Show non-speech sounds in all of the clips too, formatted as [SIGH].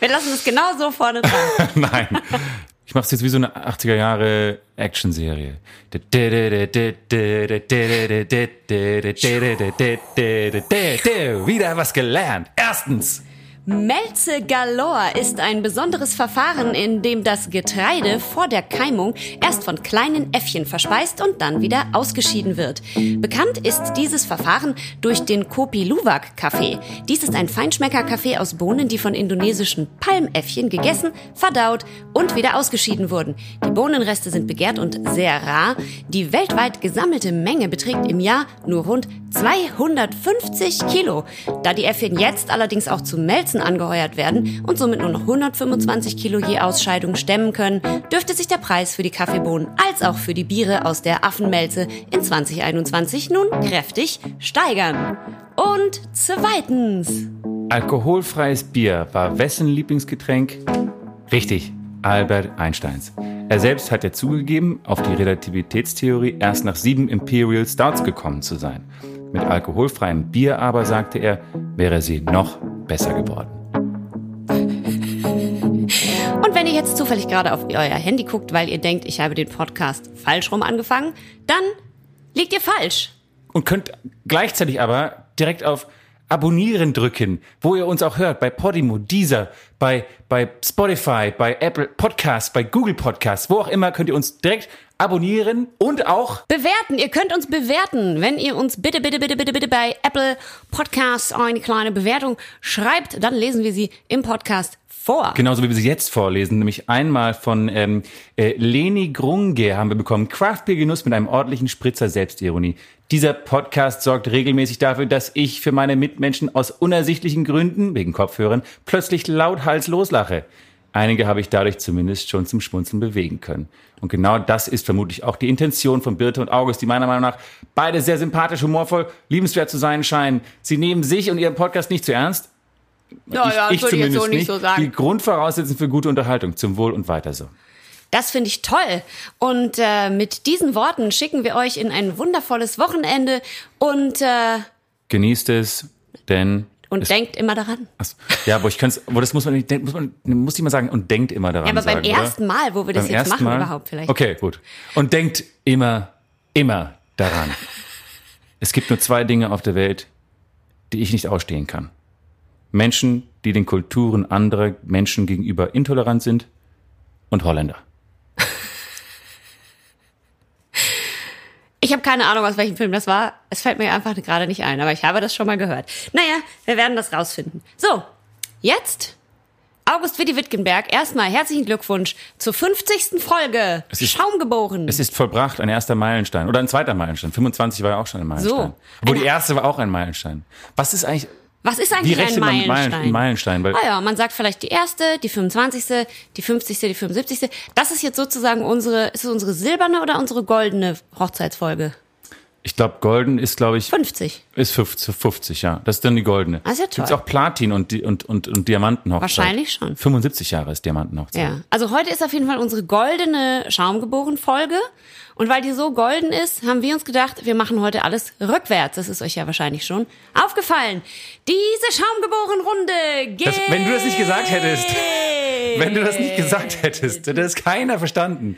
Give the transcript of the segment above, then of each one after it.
Wir lassen es genau so vorne dran. [LAUGHS] Nein. Ich mache es jetzt wie so eine 80er Jahre Action-Serie. Wieder was gelernt. Erstens. Melze Galore ist ein besonderes Verfahren, in dem das Getreide vor der Keimung erst von kleinen Äffchen verspeist und dann wieder ausgeschieden wird. Bekannt ist dieses Verfahren durch den Kopi Luwak Kaffee. Dies ist ein Feinschmecker-Kaffee aus Bohnen, die von indonesischen Palmäffchen gegessen, verdaut und wieder ausgeschieden wurden. Die Bohnenreste sind begehrt und sehr rar. Die weltweit gesammelte Menge beträgt im Jahr nur rund 250 Kilo. Da die Äffchen jetzt allerdings auch zu Melzen angeheuert werden und somit nur noch 125 Kilo je Ausscheidung stemmen können, dürfte sich der Preis für die Kaffeebohnen als auch für die Biere aus der Affenmelze in 2021 nun kräftig steigern. Und zweitens. Alkoholfreies Bier war wessen Lieblingsgetränk? Richtig, Albert Einsteins. Er selbst hat ja zugegeben, auf die Relativitätstheorie erst nach sieben Imperial Stouts gekommen zu sein. Mit alkoholfreiem Bier aber, sagte er, wäre sie noch besser geworden. Jetzt zufällig gerade auf euer Handy guckt, weil ihr denkt, ich habe den Podcast falsch rum angefangen, dann liegt ihr falsch. Und könnt gleichzeitig aber direkt auf Abonnieren drücken, wo ihr uns auch hört, bei Podimo, Deezer, bei, bei Spotify, bei Apple Podcasts, bei Google Podcasts, wo auch immer könnt ihr uns direkt abonnieren und auch bewerten. Ihr könnt uns bewerten, wenn ihr uns bitte, bitte, bitte, bitte, bitte bei Apple Podcasts eine kleine Bewertung schreibt, dann lesen wir sie im Podcast vor. Genauso wie wir sie jetzt vorlesen, nämlich einmal von ähm, äh, Leni Grunge haben wir bekommen. Craftbeer-Genuss mit einem ordentlichen Spritzer Selbstironie. Dieser Podcast sorgt regelmäßig dafür, dass ich für meine Mitmenschen aus unersichtlichen Gründen, wegen Kopfhörern, plötzlich lauthals loslache. Einige habe ich dadurch zumindest schon zum Schmunzeln bewegen können. Und genau das ist vermutlich auch die Intention von Birte und August, die meiner Meinung nach beide sehr sympathisch, humorvoll, liebenswert zu sein scheinen. Sie nehmen sich und ihren Podcast nicht zu ernst. Ja, ja, ich, ich würde ich jetzt so nicht so sagen. Die Grundvoraussetzung für gute Unterhaltung. Zum Wohl und weiter so. Das finde ich toll. Und äh, mit diesen Worten schicken wir euch in ein wundervolles Wochenende und äh, Genießt es, denn und es, denkt immer daran. Achso. Ja, aber ich kann es, das muss man nicht, muss man, muss ich mal sagen, und denkt immer daran. Ja, aber beim sagen, ersten oder? Mal, wo wir das Beim jetzt machen Mal? überhaupt vielleicht. Okay, gut. Und denkt immer, immer daran. [LAUGHS] es gibt nur zwei Dinge auf der Welt, die ich nicht ausstehen kann. Menschen, die den Kulturen anderer Menschen gegenüber intolerant sind und Holländer. Ich habe keine Ahnung, aus welchem Film das war. Es fällt mir einfach gerade nicht ein, aber ich habe das schon mal gehört. Naja, wir werden das rausfinden. So, jetzt August Willi Wittgenberg. Erstmal herzlichen Glückwunsch zur 50. Folge. Es ist- Schaum geboren. Es ist vollbracht, ein erster Meilenstein. Oder ein zweiter Meilenstein. 25 war ja auch schon ein Meilenstein. So. Obwohl die erste war auch ein Meilenstein. Was ist eigentlich, Was ist eigentlich ein Meilenstein? Meilen- Meilenstein? Weil Ah ja, man sagt vielleicht die erste, die 25., die 50., die 75. Das ist jetzt sozusagen unsere, ist es unsere silberne oder unsere goldene Hochzeitsfolge? Ich glaube, golden ist, glaube ich, 50. Ist 50, 50, ja. Das ist dann die goldene. Ist ja toll. Gibt's auch Platin und, und, und, und Diamantenhochzeit? Wahrscheinlich schon. 75 Jahre ist Diamantenhochzeit. Ja, also heute ist auf jeden Fall unsere goldene Schaumgeboren-Folge. Und weil die so golden ist, haben wir uns gedacht, wir machen heute alles rückwärts. Das ist euch ja wahrscheinlich schon aufgefallen. Diese Schaumgeboren-Runde geht. Das- wenn du das nicht gesagt hättest. Wenn du das nicht gesagt hättest, hätte das keiner verstanden.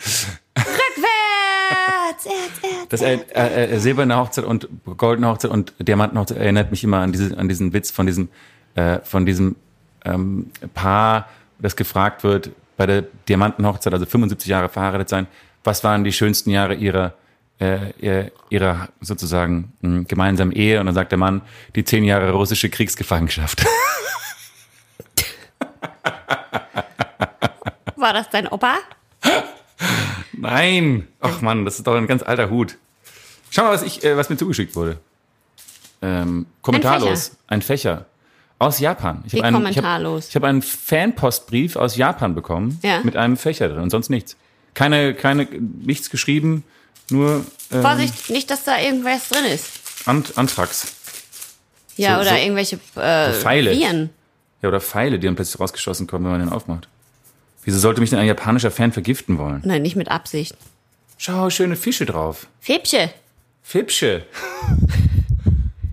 Rückwärts! Erz, erz. Das äh, äh, äh, silberne Hochzeit und goldene Hochzeit und Diamantenhochzeit erinnert mich immer an, diese, an diesen Witz von diesem, äh, von diesem ähm, Paar, das gefragt wird bei der Diamantenhochzeit, also 75 Jahre verheiratet sein, was waren die schönsten Jahre ihrer äh, ihr- ihrer sozusagen mh, gemeinsamen Ehe und dann sagt der Mann die zehn Jahre russische Kriegsgefangenschaft. [LAUGHS] War das dein Opa? Nein! Ach Mann, das ist doch ein ganz alter Hut. Schau mal, was, ich, äh, was mir zugeschickt wurde. Ähm, kommentarlos. Ein Fächer. Aus Japan. Ich Wie hab einen? Ich habe hab einen Fanpostbrief aus Japan bekommen. Ja. Mit einem Fächer drin und sonst nichts. Keine, keine, nichts geschrieben, nur ähm, Vorsicht, nicht, dass da irgendwas drin ist. Ant Antrax. Ja, So- oder so- irgendwelche äh, Pfeile. Viren. Ja, oder Pfeile, die dann plötzlich rausgeschossen kommen, wenn man den aufmacht. Wieso sollte mich denn ein japanischer Fan vergiften wollen? Nein, nicht mit Absicht. Schau, schöne Fische drauf. Fäbche. Fipsche.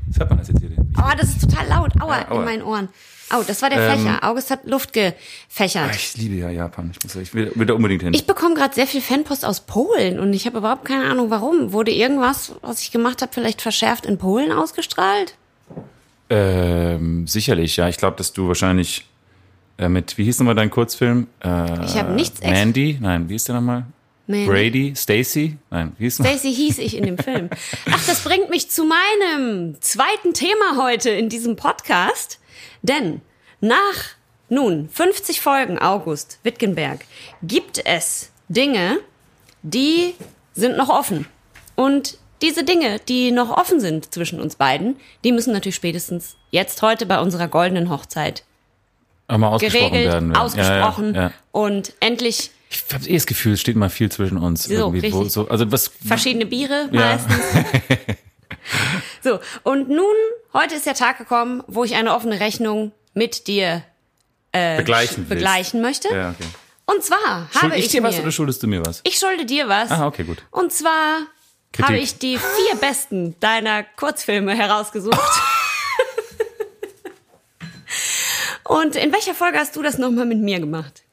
Was [LAUGHS] hört man das jetzt hier? Oh, das ist total laut. Aua, Ja, aua. in meinen Ohren. Oh, das war der Ähm. Fächer. August hat Luft gefächert. Ah, Ich liebe ja Japan. Ich, muss, ich will, will da unbedingt hin. Ich bekomme gerade sehr viel Fanpost aus Polen und ich habe überhaupt keine Ahnung, warum. Wurde irgendwas, was ich gemacht habe, vielleicht verschärft in Polen ausgestrahlt? ähm, sicherlich, ja. Ich glaube, dass du wahrscheinlich äh, mit, wie hieß nochmal dein Kurzfilm? Äh, Ich habe nichts Mandy? Nein, wie hieß der nochmal? Mandy. Brady? Stacy? Nein, wie hieß? Stacy hieß ich in dem Film. Ach, das bringt mich zu meinem zweiten Thema heute in diesem Podcast. Denn nach nun 50 Folgen August Wittgenberg gibt es Dinge, die sind noch offen. Und diese Dinge, die noch offen sind zwischen uns beiden, die müssen natürlich spätestens jetzt heute bei unserer goldenen Hochzeit mal ausgesprochen geregelt, werden. werden. ausgesprochen Ja, ja, ja. und endlich Ich habe eh das Gefühl, es steht mal viel zwischen uns. So, wo, so, also was, verschiedene Biere meistens. [LAUGHS] so, und nun, heute ist der Tag gekommen, wo ich eine offene Rechnung mit dir begleichen willst. begleichen möchte. Ja, okay. Und zwar Schuld habe ich ich, dir mir, was oder schuldest du mir was? ich schulde dir was. Ah, okay, gut. Und zwar Kritik. habe ich die vier besten deiner Kurzfilme herausgesucht. [LAUGHS] Und in welcher Folge hast du das nochmal mit mir gemacht?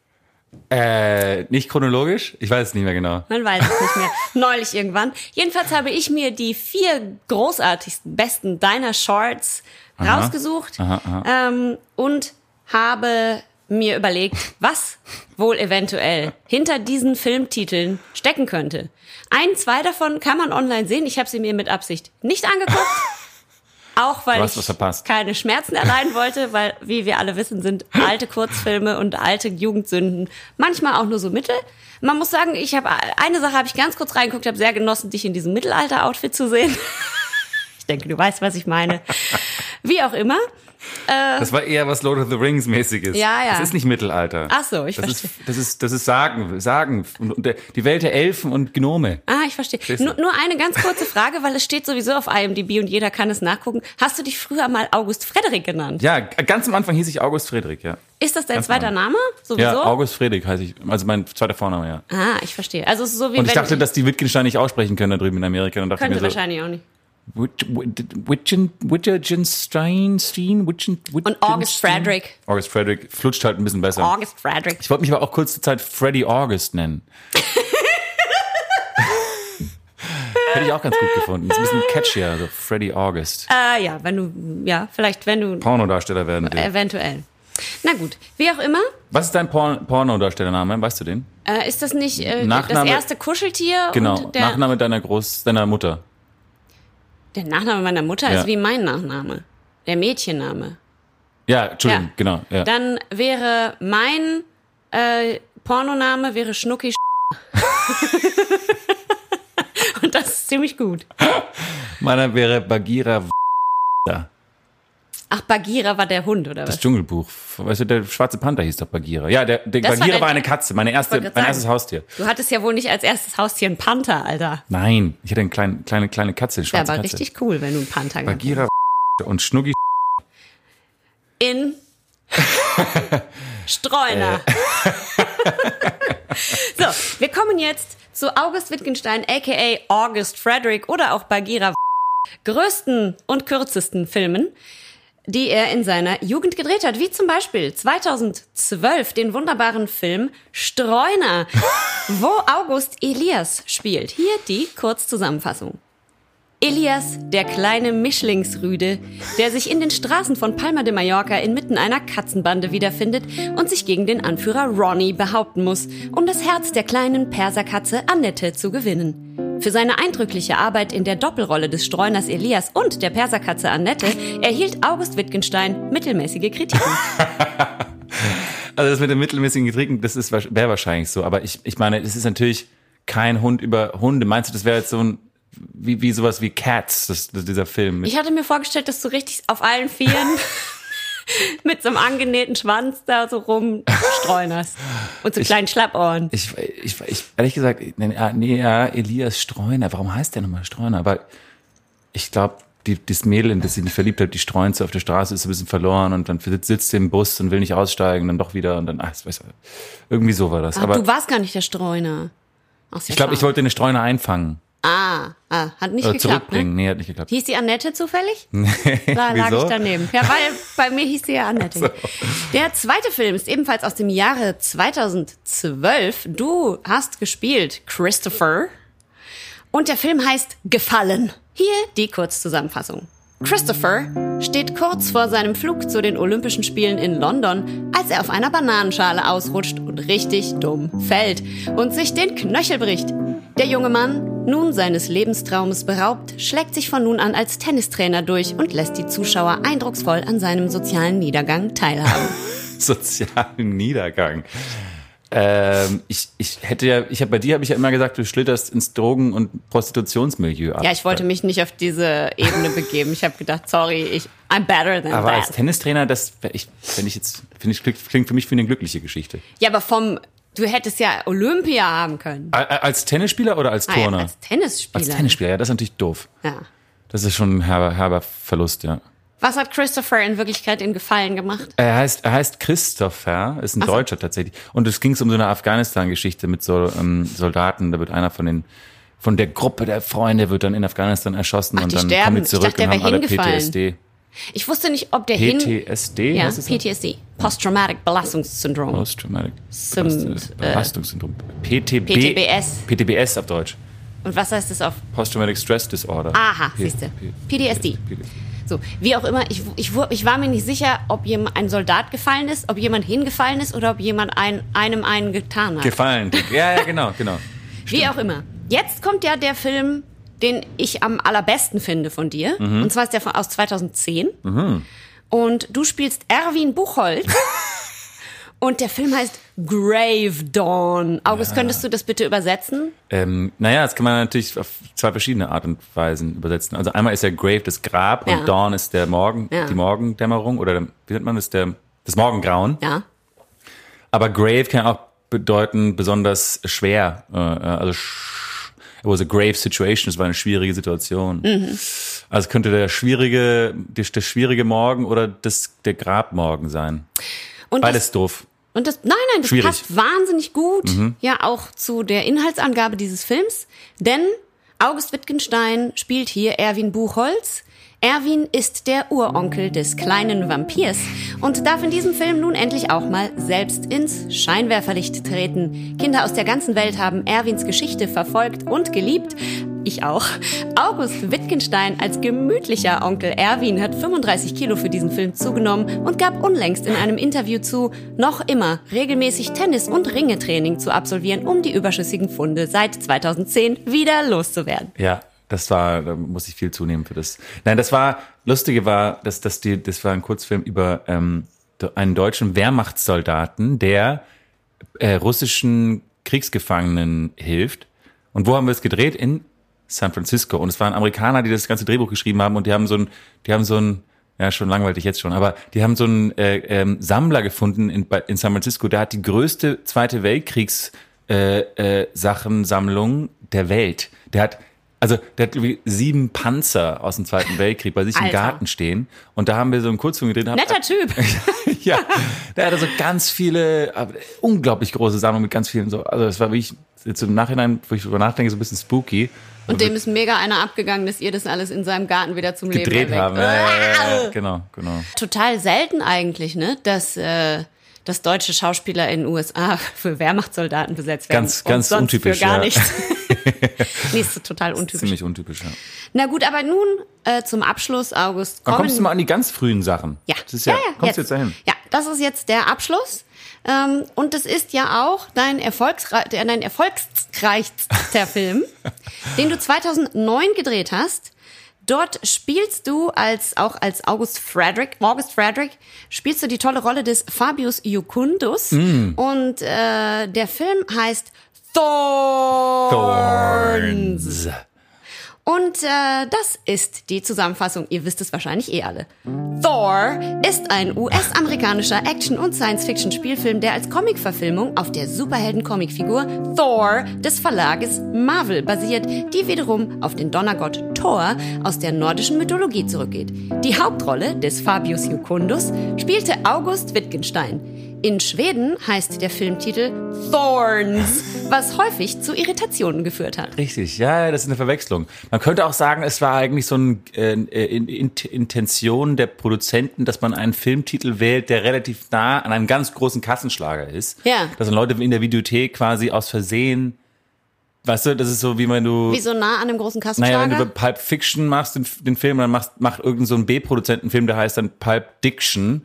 Äh, nicht chronologisch? Ich weiß es nicht mehr genau. Man weiß es nicht mehr. [LAUGHS] Neulich irgendwann. Jedenfalls habe ich mir die vier großartigsten, besten deiner Shorts rausgesucht Ähm, und habe mir überlegt, was wohl eventuell hinter diesen Filmtiteln stecken könnte. Ein, zwei davon kann man online sehen. Ich habe sie mir mit Absicht nicht angeguckt. [LAUGHS] Auch weil ich keine Schmerzen erleiden [LAUGHS] wollte, weil, wie wir alle wissen, sind alte Kurzfilme und alte Jugendsünden manchmal auch nur so mittel. Man muss sagen, ich habe eine Sache habe ich ganz kurz reingeguckt, habe sehr genossen, dich in diesem Mittelalter-Outfit zu sehen. [LAUGHS] Ich denke, du weißt, was ich meine. Wie auch immer. Das war eher was Lord of the Rings mäßiges. Ja, ja. Das ist nicht Mittelalter. Ach so, ich das verstehe. ist, das ist, das ist Sagen, Sagen. Und, und der, die Welt der Elfen und Gnome. Ah, ich verstehe. Nur, nur eine ganz kurze Frage, weil es steht sowieso auf IMDb und jeder kann es nachgucken. Hast du dich früher mal August Frederik genannt? Ja, ganz am Anfang hieß ich August Friedrich, ja. Ist das dein Ganz zweiter. Name? Sowieso? Ja, August Friedrich heiße ich. Also mein zweiter Vorname, ja. Ah, ich verstehe. Also es ist so wie Und ich dachte, dass die Wittgenstein nicht aussprechen können da drüben in Amerika. Und dachte könnte mir so, wahrscheinlich auch nicht. Wittgenstein, Stein, Witchen, Und August Frederick. August Frederick flutscht halt ein bisschen besser. August Frederick. Ich wollte mich aber auch kurze Zeit Freddy August nennen. [LAUGHS] Hätte ich auch ganz gut gefunden. Ist ein bisschen catchier, so Freddy August. Äh, ja, wenn du, ja, vielleicht wenn du Pornodarsteller werden will. eventuell. Na gut, wie auch immer, Was ist dein Porn Pornodarstellername? Weißt du den? äh, ist das nicht äh, das Nachname- erste Kuscheltier? Genau. Und der, Nachname deiner Groß, deiner Mutter. Der Nachname meiner Mutter Ja. ist wie mein Nachname. Der Mädchenname. Ja, Entschuldigung, Ja. genau. Ja. Dann wäre mein äh, Pornoname wäre Schnucki [LAUGHS] Und das ist ziemlich gut. [LAUGHS] Meiner wäre Bagheera Ach, Bagheera war der Hund, oder Das was? Dschungelbuch. Weißt du, der schwarze Panther hieß doch Bagheera. Ja, der, der Das war Bagheera dein- war, eine Katze, meine erste, mein erstes. Haustier. Du hattest ja wohl nicht als erstes Haustier einen Panther, Alter. Nein, ich hatte eine kleine, kleine, kleine Katze, eine schwarze aber Katze. richtig cool, wenn du einen Panther Bagheera und Schnuggi. in [LAUGHS] Streuner. [LAUGHS] so, wir kommen jetzt zu August Wittgenstein, aka August Frederick oder auch Bagheera größten und kürzesten Filmen, die er in seiner Jugend gedreht hat, wie zum Beispiel 2012 den wunderbaren Film Streuner, wo August Elias spielt. Hier die Kurzzusammenfassung. Elias, der kleine Mischlingsrüde, der sich in den Straßen von Palma de Mallorca inmitten einer Katzenbande wiederfindet und sich gegen den Anführer Ronnie behaupten muss, um das Herz der kleinen Perserkatze Annette zu gewinnen. Für seine eindrückliche Arbeit in der Doppelrolle des Streuners Elias und der Perserkatze Annette erhielt August Wittgenstein mittelmäßige Kritiken. [LAUGHS] Also das mit dem mittelmäßigen Getränken, das ist wäre wahrscheinlich so. Aber ich, ich meine, es ist natürlich kein Hund über Hunde. Meinst du, das wäre jetzt so ein wie, wie sowas wie Cats, das, das, dieser Film? Ich hatte mir vorgestellt, dass du richtig auf allen Vieren [LAUGHS] mit so einem angenähten Schwanz da so rumstreunerst. Und so kleinen Schlappohren. ich, ich, ich, ehrlich gesagt, nee, ja, nee, ja, Elias Streuner. Warum heißt der nochmal Streuner? Aber ich glaube, die, das Mädel, in das sie nicht verliebt hat, die streuen sie auf der Straße, ist ein bisschen verloren und dann sitzt, sie im Bus und will nicht aussteigen, dann doch wieder und dann, ach, weiß ich, irgendwie so war das. Ach, Aber du warst gar nicht der Streuner. Ach, ich glaube, ich wollte eine Streuner einfangen. Ah, ah hat nicht Oder geklappt. Ne? zurückbringen. Nee, hat nicht geklappt. Hieß die Annette zufällig? [LAUGHS] Da lag ich daneben. Ja, weil bei mir hieß sie ja Annette. Der zweite Film ist ebenfalls aus dem Jahre 2012. Du hast gespielt Christopher. Und der Film heißt Gefallen. Hier die Kurzzusammenfassung. Christopher steht kurz vor seinem Flug zu den Olympischen Spielen in London, als er auf einer Bananenschale ausrutscht und richtig dumm fällt und sich den Knöchel bricht. Der junge Mann, nun seines Lebenstraumes beraubt, schlägt sich von nun an als Tennistrainer durch und lässt die Zuschauer eindrucksvoll an seinem sozialen Niedergang teilhaben. [LAUGHS] Sozialen Niedergang. Ähm, ich, ich hätte ja, ich habe bei dir habe ich ja immer gesagt, du schlitterst ins Drogen- und Prostitutionsmilieu ab. Ja, ich wollte mich nicht auf diese Ebene begeben. Ich habe gedacht, sorry, ich I'm better than Aber als that. Tennistrainer, das ich, wenn ich jetzt, finde ich, klingt- für mich wie eine glückliche Geschichte. Ja, aber vom du hättest ja Olympia haben können. Als Tennisspieler oder als Ah, ja, Turner? als Tennisspieler. Als Tennisspieler, ja, das ist natürlich doof. Ja. Das ist schon ein herber, herber Verlust, ja. Was hat Christopher in Wirklichkeit in Gefallen gemacht? Er heißt, er heißt Christopher, ist ein Ach so. Deutscher tatsächlich. Und es ging um so eine Afghanistan-Geschichte mit so ähm, Soldaten. Da wird einer von den von der Gruppe der Freunde wird dann in Afghanistan erschossen Ach, und dann sterben. kommen die zurück dachte, der und haben alle. PTSD. Ich wusste nicht, ob der hin PTSD? ja, es so? PTSD, Post-Traumatic Belastungssyndrom. Post-Traumatic Belastungssyndrom. PTB, PTBS. PTBS auf Deutsch. Und was heißt das auf Post-Traumatic Stress Disorder. Aha, siehste. P- PTSD. So, wie auch immer, ich, ich, ich war mir nicht sicher, ob jemand, ein Soldat gefallen ist, ob jemand hingefallen ist oder ob jemand ein, einem einen getan hat. Gefallen. [LAUGHS] Ja, ja, genau, genau. Wie auch immer. Jetzt kommt ja der Film, den ich am allerbesten finde von dir. Mhm. Und zwar ist der von, aus 2010. Und du spielst Erwin Buchholz. [LAUGHS] Und der Film heißt Grave Dawn. August, könntest du das bitte übersetzen? Ähm, naja, das kann man natürlich auf zwei verschiedene Art und Weisen übersetzen. Also einmal ist der Grave das Grab Ja. und Dawn ist der Morgen, Ja. die Morgendämmerung oder der- wie nennt man das, der, das Morgengrauen. Ja. Aber Grave kann auch bedeuten besonders schwer. Äh, also sch- it was a grave situation, es war eine schwierige Situation. Mhm. Also könnte der schwierige, der, der schwierige Morgen oder das, der Grabmorgen sein. Und Beides das, doof. Und das, nein, nein, das Schwierig. Mhm. passt wahnsinnig gut. Ja, auch zu der Inhaltsangabe dieses Films. Denn August Wittgenstein spielt hier Erwin Buchholz. Erwin ist der Uronkel des kleinen Vampirs und darf in diesem Film nun endlich auch mal selbst ins Scheinwerferlicht treten. Kinder aus der ganzen Welt haben Erwins Geschichte verfolgt und geliebt. Ich auch. August Wittgenstein als gemütlicher Onkel Erwin hat 35 Kilo für diesen Film zugenommen und gab unlängst in einem Interview zu, noch immer regelmäßig Tennis- und Ringetraining zu absolvieren, um die überschüssigen Funde seit 2010 wieder loszuwerden. Ja, das war, da muss ich viel zunehmen für das. Nein, das war, lustige war, dass, dass die, das war ein Kurzfilm über ähm, einen deutschen Wehrmachtssoldaten, der äh, russischen Kriegsgefangenen hilft. Und wo haben wir es gedreht? In San Francisco. Und es waren Amerikaner, die das ganze Drehbuch geschrieben haben und die haben so ein, die haben so ein, ja, schon langweilig jetzt schon, aber die haben so einen äh, ähm, Sammler gefunden in, in San Francisco, der hat die größte Zweite Weltkriegs äh, äh, Sachensammlung der Welt. Der hat also der hat irgendwie sieben Panzer aus dem Zweiten Weltkrieg bei sich im Alter. Garten stehen und da haben wir so einen Kurzfilm gedreht. und haben- Netter Typ. [LAUGHS] ja, der hatte so ganz viele, aber unglaublich große Sammlung mit ganz vielen so. Also es war wirklich jetzt im Nachhinein, wo ich drüber nachdenke, so ein bisschen spooky. Und dem ist mega einer abgegangen, dass ihr das alles in seinem Garten wieder zum Leben gedreht erweckt. haben. Ja, ja, ja, ja, genau, genau. Total selten eigentlich, ne, dass, äh, dass deutsche Schauspieler in den USA [LAUGHS] für Wehrmachtssoldaten besetzt werden. Ganz, ganz untypisch, Für gar ja. nichts. [LAUGHS] nee, ist total untypisch. Ziemlich untypisch, ja. Na gut, aber nun äh, zum Abschluss, August. Kommen, kommst du mal an die ganz frühen Sachen. ja. Das ist ja, ja, ja, kommst du jetzt dahin. Ja, das ist jetzt der Abschluss. Ähm, und das ist ja auch dein, Erfolgsre dein erfolgsreichster [LAUGHS] Film, den du 2009 gedreht hast. Dort spielst du als auch als August Frederick, August Frederick, spielst du die tolle Rolle des Fabius Jucundus. Mm. Und äh, der Film heißt Thorns. Thorns. Und äh, das ist die Zusammenfassung. Ihr wisst es wahrscheinlich eh alle. Thor ist ein US-amerikanischer Action- und Science-Fiction-Spielfilm, der als Comicverfilmung auf der Superhelden-Comicfigur Thor des Verlages Marvel basiert, die wiederum auf den Donnergott Thor aus der nordischen Mythologie zurückgeht. Die Hauptrolle des Fabius Jucundus spielte August Wittgenstein. In Schweden heißt der Filmtitel Thorns, was häufig zu Irritationen geführt hat. Richtig, ja, das ist eine Verwechslung. Man könnte auch sagen, es war eigentlich so eine äh, in, in, Intention der Produzenten, dass man einen Filmtitel wählt, der relativ nah an einem ganz großen Kassenschlager ist. Ja. Dass dann Leute in der Videothek quasi aus Versehen Weißt du, das ist so, wie wenn du. Wie so nah an einem großen Kassenschlager? Naja, wenn du Pulp Fiction machst, den, den Film, dann machst, macht irgendein so ein B-Produzentenfilm, der heißt dann Pulp Diction.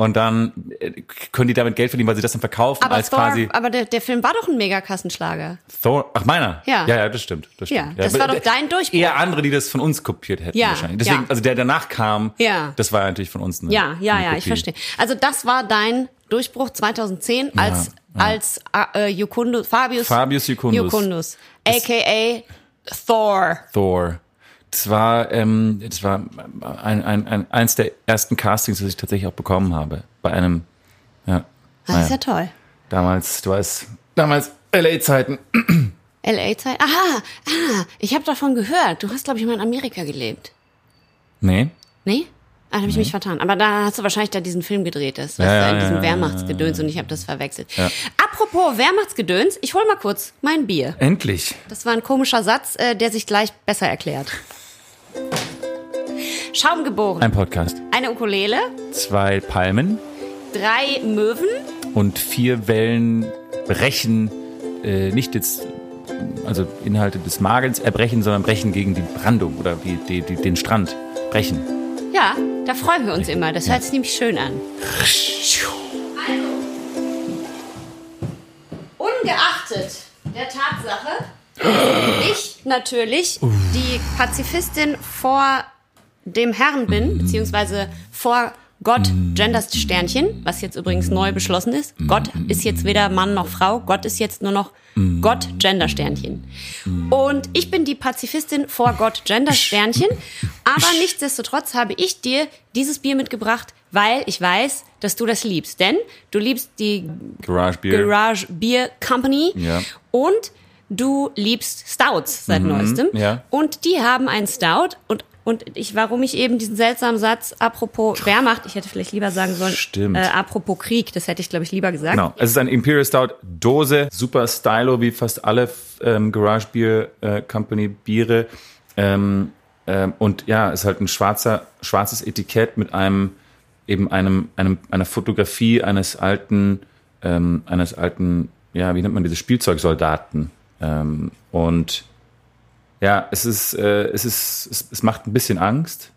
Und dann äh, können die damit Geld verdienen, weil sie das dann verkaufen aber als Thor, quasi. aber der, der Film war doch ein Megakassenschlager. Thor, ach meiner? Ja. Ja, ja, das stimmt. Das Ja, stimmt. das aber war doch dein Durchbruch. Eher andere, die das von uns kopiert hätten Ja, wahrscheinlich. Deswegen, ja. also der danach kam, Ja. das war natürlich von uns. Eine, Ja, ja, eine ja, ich Kopie. verstehe. Also das war dein Durchbruch 2010 als als äh, Jucundus, Fabius Fabius Jucundus. Jucundus, aka Thor. Thor. Das war, ähm, das war ein, ein, ein, eins der ersten Castings, das ich tatsächlich auch bekommen habe. Bei einem, ja. Das naja. ist ja toll. Damals, du weißt, damals LA-Zeiten. LA-Zeit. [CLEARS THROAT] Aha, ah, ich habe davon gehört. Du hast, glaube ich, mal in Amerika gelebt. Nee? Nee? Ah, da habe ich mich vertan. Aber da hast du wahrscheinlich da diesen Film gedreht, das, was Ja, da ja, in diesem ja, Wehrmachtsgedöns und ich habe das verwechselt. Apropos Wehrmachtsgedöns, ich hol mal kurz mein Bier. Endlich. Das war ein komischer Satz, äh, der sich gleich besser erklärt. Schaum geboren. Ein Podcast. Eine Ukulele, Zwei Palmen drei Möwen, und vier Wellen brechen, äh, nicht jetzt, also Inhalte des Magens erbrechen, sondern brechen gegen die Brandung oder die, die, die, den Strand. Brechen. Ja, da freuen wir uns immer. Das hört sich nämlich schön an. Ungeachtet der Tatsache, ich natürlich die Pazifistin vor dem Herrn bin, beziehungsweise vor Gott Genders Sternchen, was jetzt übrigens neu beschlossen ist. Gott ist jetzt weder Mann noch Frau, Gott ist jetzt nur noch Gott Gender Sternchen. Und ich bin die Pazifistin vor Gott Gender Sternchen, [LAUGHS] aber nichtsdestotrotz habe ich dir dieses Bier mitgebracht, weil ich weiß, dass du das liebst, denn du liebst die Garage Beer. Garage Beer Company Ja. und du liebst Stouts seit neuestem. ja. Und die haben einen Stout und und ich, warum ich eben diesen seltsamen Satz apropos Wehrmacht, ich hätte vielleicht lieber sagen sollen, Stimmt. Äh, apropos Krieg, das hätte ich glaube ich lieber gesagt. Genau. Es ist ein Imperial Stout Dose, super stylo wie fast alle ähm, Garage Beer äh, Company Biere. Ähm, ähm, und ja, ist halt ein schwarzer, schwarzes Etikett mit einem eben einem, einem einer Fotografie eines alten, ähm, eines alten, ja, wie nennt man diese Spielzeugsoldaten. Ähm, und ja, es ist, äh, es ist, es, es macht ein bisschen Angst,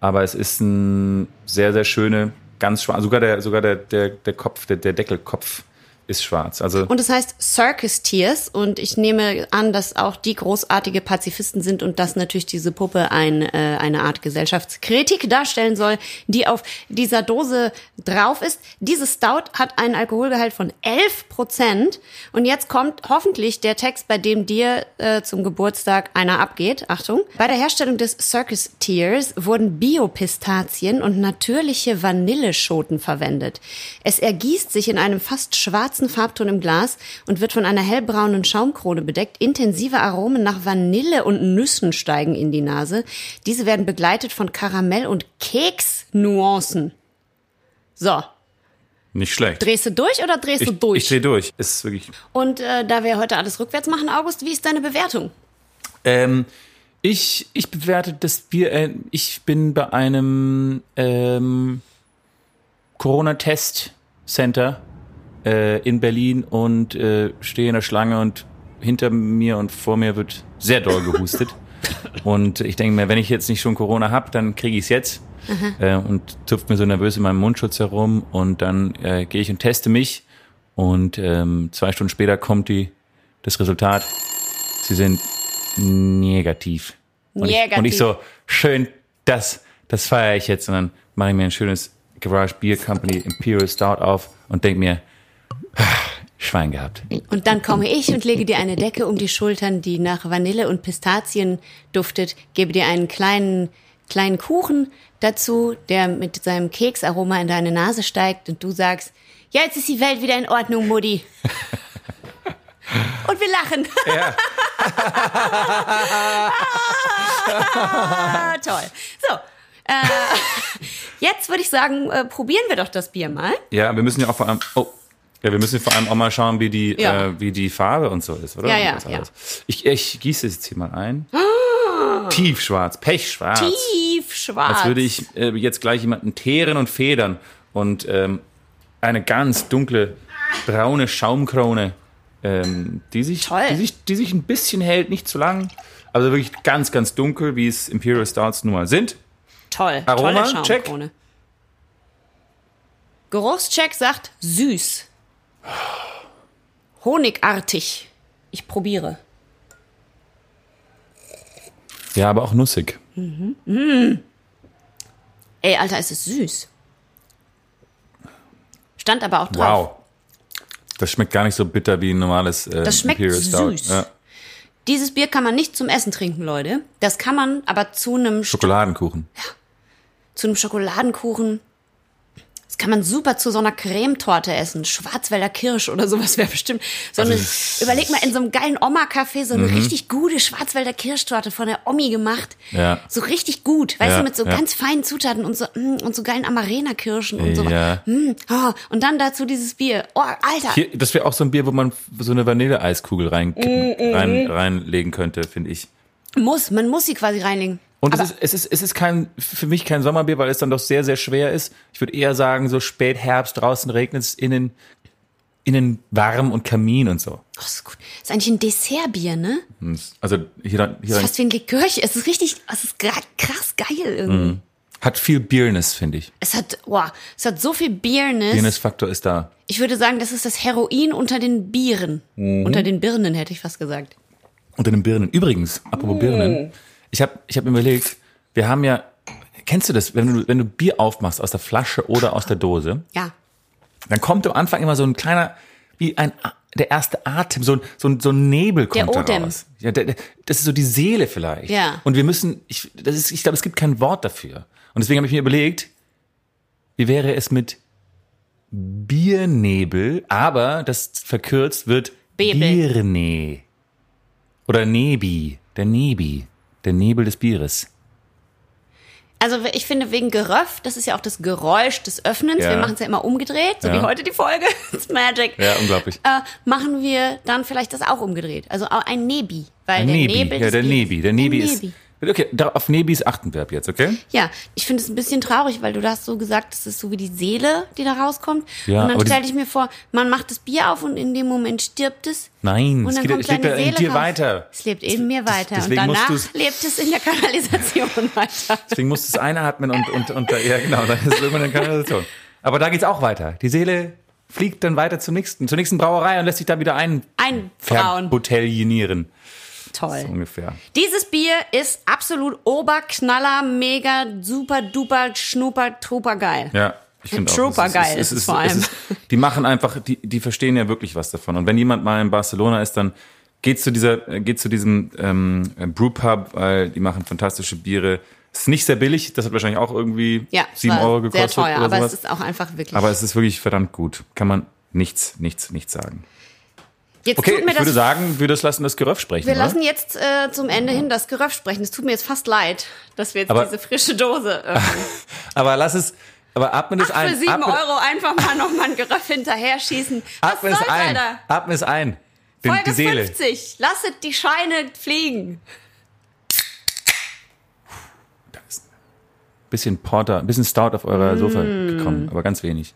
aber es ist ein sehr, sehr schöne, ganz schwarz. Sogar der, sogar der, der, der Kopf, der, der Deckelkopf ist schwarz. Also Und es heißt Circus Tears und ich nehme an, dass auch die großartige Pazifisten sind und dass natürlich diese Puppe ein, äh, eine Art Gesellschaftskritik darstellen soll, die auf dieser Dose drauf ist. Dieses Stout hat einen Alkoholgehalt von 11 Prozent und jetzt kommt hoffentlich der Text, bei dem dir äh, zum Geburtstag einer abgeht. Achtung. Bei der Herstellung des Circus Tears wurden Biopistazien und natürliche Vanilleschoten verwendet. Es ergießt sich in einem fast schwarzen Farbton im Glas und wird von einer hellbraunen Schaumkrone bedeckt. Intensive Aromen nach Vanille und Nüssen steigen in die Nase. Diese werden begleitet von Karamell- und Keksnuancen. So, nicht schlecht. drehst du durch oder drehst du Ich, durch? ich drehe durch. Ist wirklich. und äh, da wir heute alles rückwärts machen, August, wie ist deine Bewertung? Ähm, ich, ich bewerte das Bier. Äh, ich bin bei einem ähm, Corona-Test-Center äh, in Berlin und äh, stehe in der Schlange und hinter mir und vor mir wird sehr doll gehustet. [LAUGHS] und ich denke mir, wenn ich jetzt nicht schon Corona habe, dann kriege ich es jetzt. Äh, und zupft mir so nervös in meinem Mundschutz herum und dann äh, gehe ich und teste mich und ähm, zwei Stunden später kommt die, das Resultat. Sie sind negativ. Und Ich, und Negativ. ich so, schön, das, das feiere ich jetzt. Und dann mache ich mir ein schönes Garage Beer Company Imperial Stout auf und denke mir, Schwein gehabt. Und dann komme ich und lege dir eine Decke um die Schultern, die nach Vanille und Pistazien duftet, gebe dir einen kleinen, kleinen Kuchen dazu, der mit seinem Keksaroma in deine Nase steigt und du sagst, ja, jetzt ist die Welt wieder in Ordnung, Mutti. [LAUGHS] Und wir lachen. Ja. [LAUGHS] Ah, toll. So. Äh, [LAUGHS] Jetzt würde ich sagen, äh, probieren wir doch das Bier mal. Ja, wir müssen ja auch vor allem. Oh. Ja, wir müssen vor allem auch mal schauen, wie die, Ja. äh, wie die Farbe und so ist, oder? Ja, ja, ja. Ich, ich gieße es jetzt hier mal ein. Tiefschwarz, pechschwarz. Tiefschwarz. Als würde ich äh, jetzt gleich jemanden teeren und federn und ähm, eine ganz dunkle braune Schaumkrone, ähm, die, sich, Toll. die, sich, die sich ein bisschen hält, nicht zu lang, also wirklich ganz, ganz dunkel, wie es Imperial Stouts nun mal sind. Toll. Aroma, tolle check. Schaumkrone. Geruchscheck sagt süß. Honigartig. Ich probiere. Ja, aber auch nussig. Ey, Alter, ist es süß. Stand aber auch drauf. Wow. Das schmeckt gar nicht so bitter wie ein normales äh, Das schmeckt Imperial Stout. süß. Ja. Dieses Bier kann man nicht zum Essen trinken, Leute. Das kann man aber zu einem, Schokoladenkuchen. zu einem Schokoladenkuchen. Das kann man super zu so einer Cremetorte essen. Schwarzwälder Kirsch oder sowas wäre bestimmt. So eine, Also überleg mal, in so einem geilen Oma-Café so eine richtig gute Schwarzwälder Kirschtorte von der Omi gemacht. Ja. So richtig gut. Weißt Ja, du, mit so ja. ganz feinen Zutaten und so, mm, und so geilen Amarena-Kirschen und so. Ja. Mm, oh, und dann dazu dieses Bier. Oh, Alter. Hier, das wäre auch so ein Bier, wo man so eine Vanilleeiskugel rein, Mm, rein, reinlegen könnte, finde ich. Muss, man muss sie quasi reinlegen. Und es ist, es, ist, es ist kein, für mich kein Sommerbier, weil es dann doch sehr, sehr schwer ist. Ich würde eher sagen, so spät Herbst, draußen regnet es, innen, innen warm und Kamin und so. Oh, ist gut. Ist eigentlich ein Dessertbier, ne? Es- Also hier, dann- hier Ist fast wie ein Likörchen. Es ist richtig, es ist krass geil irgendwie. Mhm. hat viel Bierness, finde ich. Es hat, wow, es hat so viel Bierness. Bierness-Faktor ist da. Ich würde sagen, das ist das Heroin unter den Bieren. Mhm. Unter den Birnen, hätte ich fast gesagt. Unter den Birnen. Übrigens, Mm. apropos Birnen, ich habe ich hab mir überlegt, wir haben ja, kennst du das, wenn du, wenn du Bier aufmachst aus der Flasche oder aus der Dose, Ja. dann kommt am Anfang immer so ein kleiner, wie ein, der erste Atem, so ein, so ein, so ein Nebel kommt Der Odem. raus. Ja, der, der, das ist so die Seele vielleicht. Ja. Und wir müssen, ich, das ist, ich glaube, es gibt kein Wort dafür. Und deswegen habe ich mir überlegt, wie wäre es mit Biernebel, aber das verkürzt wird Bebel. Bierne. Oder Nebi, der Nebi, der Nebel des Bieres. Also ich finde wegen Geröff, das ist ja auch das Geräusch des Öffnens. Ja. Wir machen es ja immer umgedreht, so Ja. wie heute die Folge. [LAUGHS] It's magic. Ja, unglaublich. Äh, machen wir dann vielleicht das auch umgedreht. Also auch ein Nebi. Weil Ein der Nebi, Nebel ja, der Nebi, der Nebi Ein ist. Okay, auf Nebis achten wir ab jetzt, okay? Ja, ich finde es ein bisschen traurig, weil du da hast so gesagt, das ist so wie die Seele, die da rauskommt. Ja, und dann stelle ich mir vor, man macht das Bier auf und in dem Moment stirbt es. Nein, Und es, geht, kommt es lebt ja in Seele dir raus. weiter. Es lebt in mir weiter. Und deswegen musst danach lebt es in der Kanalisation [LAUGHS] weiter. Deswegen musst du es einatmen und, und, und da- ja genau, dann ist es irgendwann eine Kanalisation. Aber da geht's auch weiter. Die Seele fliegt dann weiter zum nächsten, zur nächsten Brauerei und lässt sich da wieder ein Ein Frauen. Toll. So ungefähr. Dieses Bier ist absolut Oberknaller, mega, super, duper, schnuper, truper geil. Ja. Ich finde auch. Trooper es geil ist es vor allem. die machen einfach, die, die verstehen ja wirklich was davon. Und wenn jemand mal in Barcelona ist, dann geht zu dieser, geht zu diesem ähm, Brewpub, weil die machen fantastische Biere. Ist nicht sehr billig, das hat wahrscheinlich auch irgendwie Ja, es sieben war Euro gekostet sehr teuer, oder aber sowas. es ist auch einfach wirklich. aber es ist wirklich verdammt gut. Kann man nichts, nichts, nichts sagen. Jetzt Okay, tut mir ich würde das, sagen, wir das lassen das Geröff sprechen. wir oder? lassen jetzt äh, zum Ende hin das Geröff sprechen. Es tut mir jetzt fast leid, dass wir jetzt Aber- diese frische Dose öffnen. [LAUGHS] Aber lass es, aber atme das Ach, ein. für sieben atme, Euro einfach mal noch mal ein Geröff hinterher schießen. [LAUGHS] Was Atme es soll's, ein. Alter? Atme es ein. Den, Folge die Seele. 50. Lasset die Scheine fliegen. Bisschen Porter, bisschen Stout auf eurer Sofa Mm. gekommen, aber ganz wenig.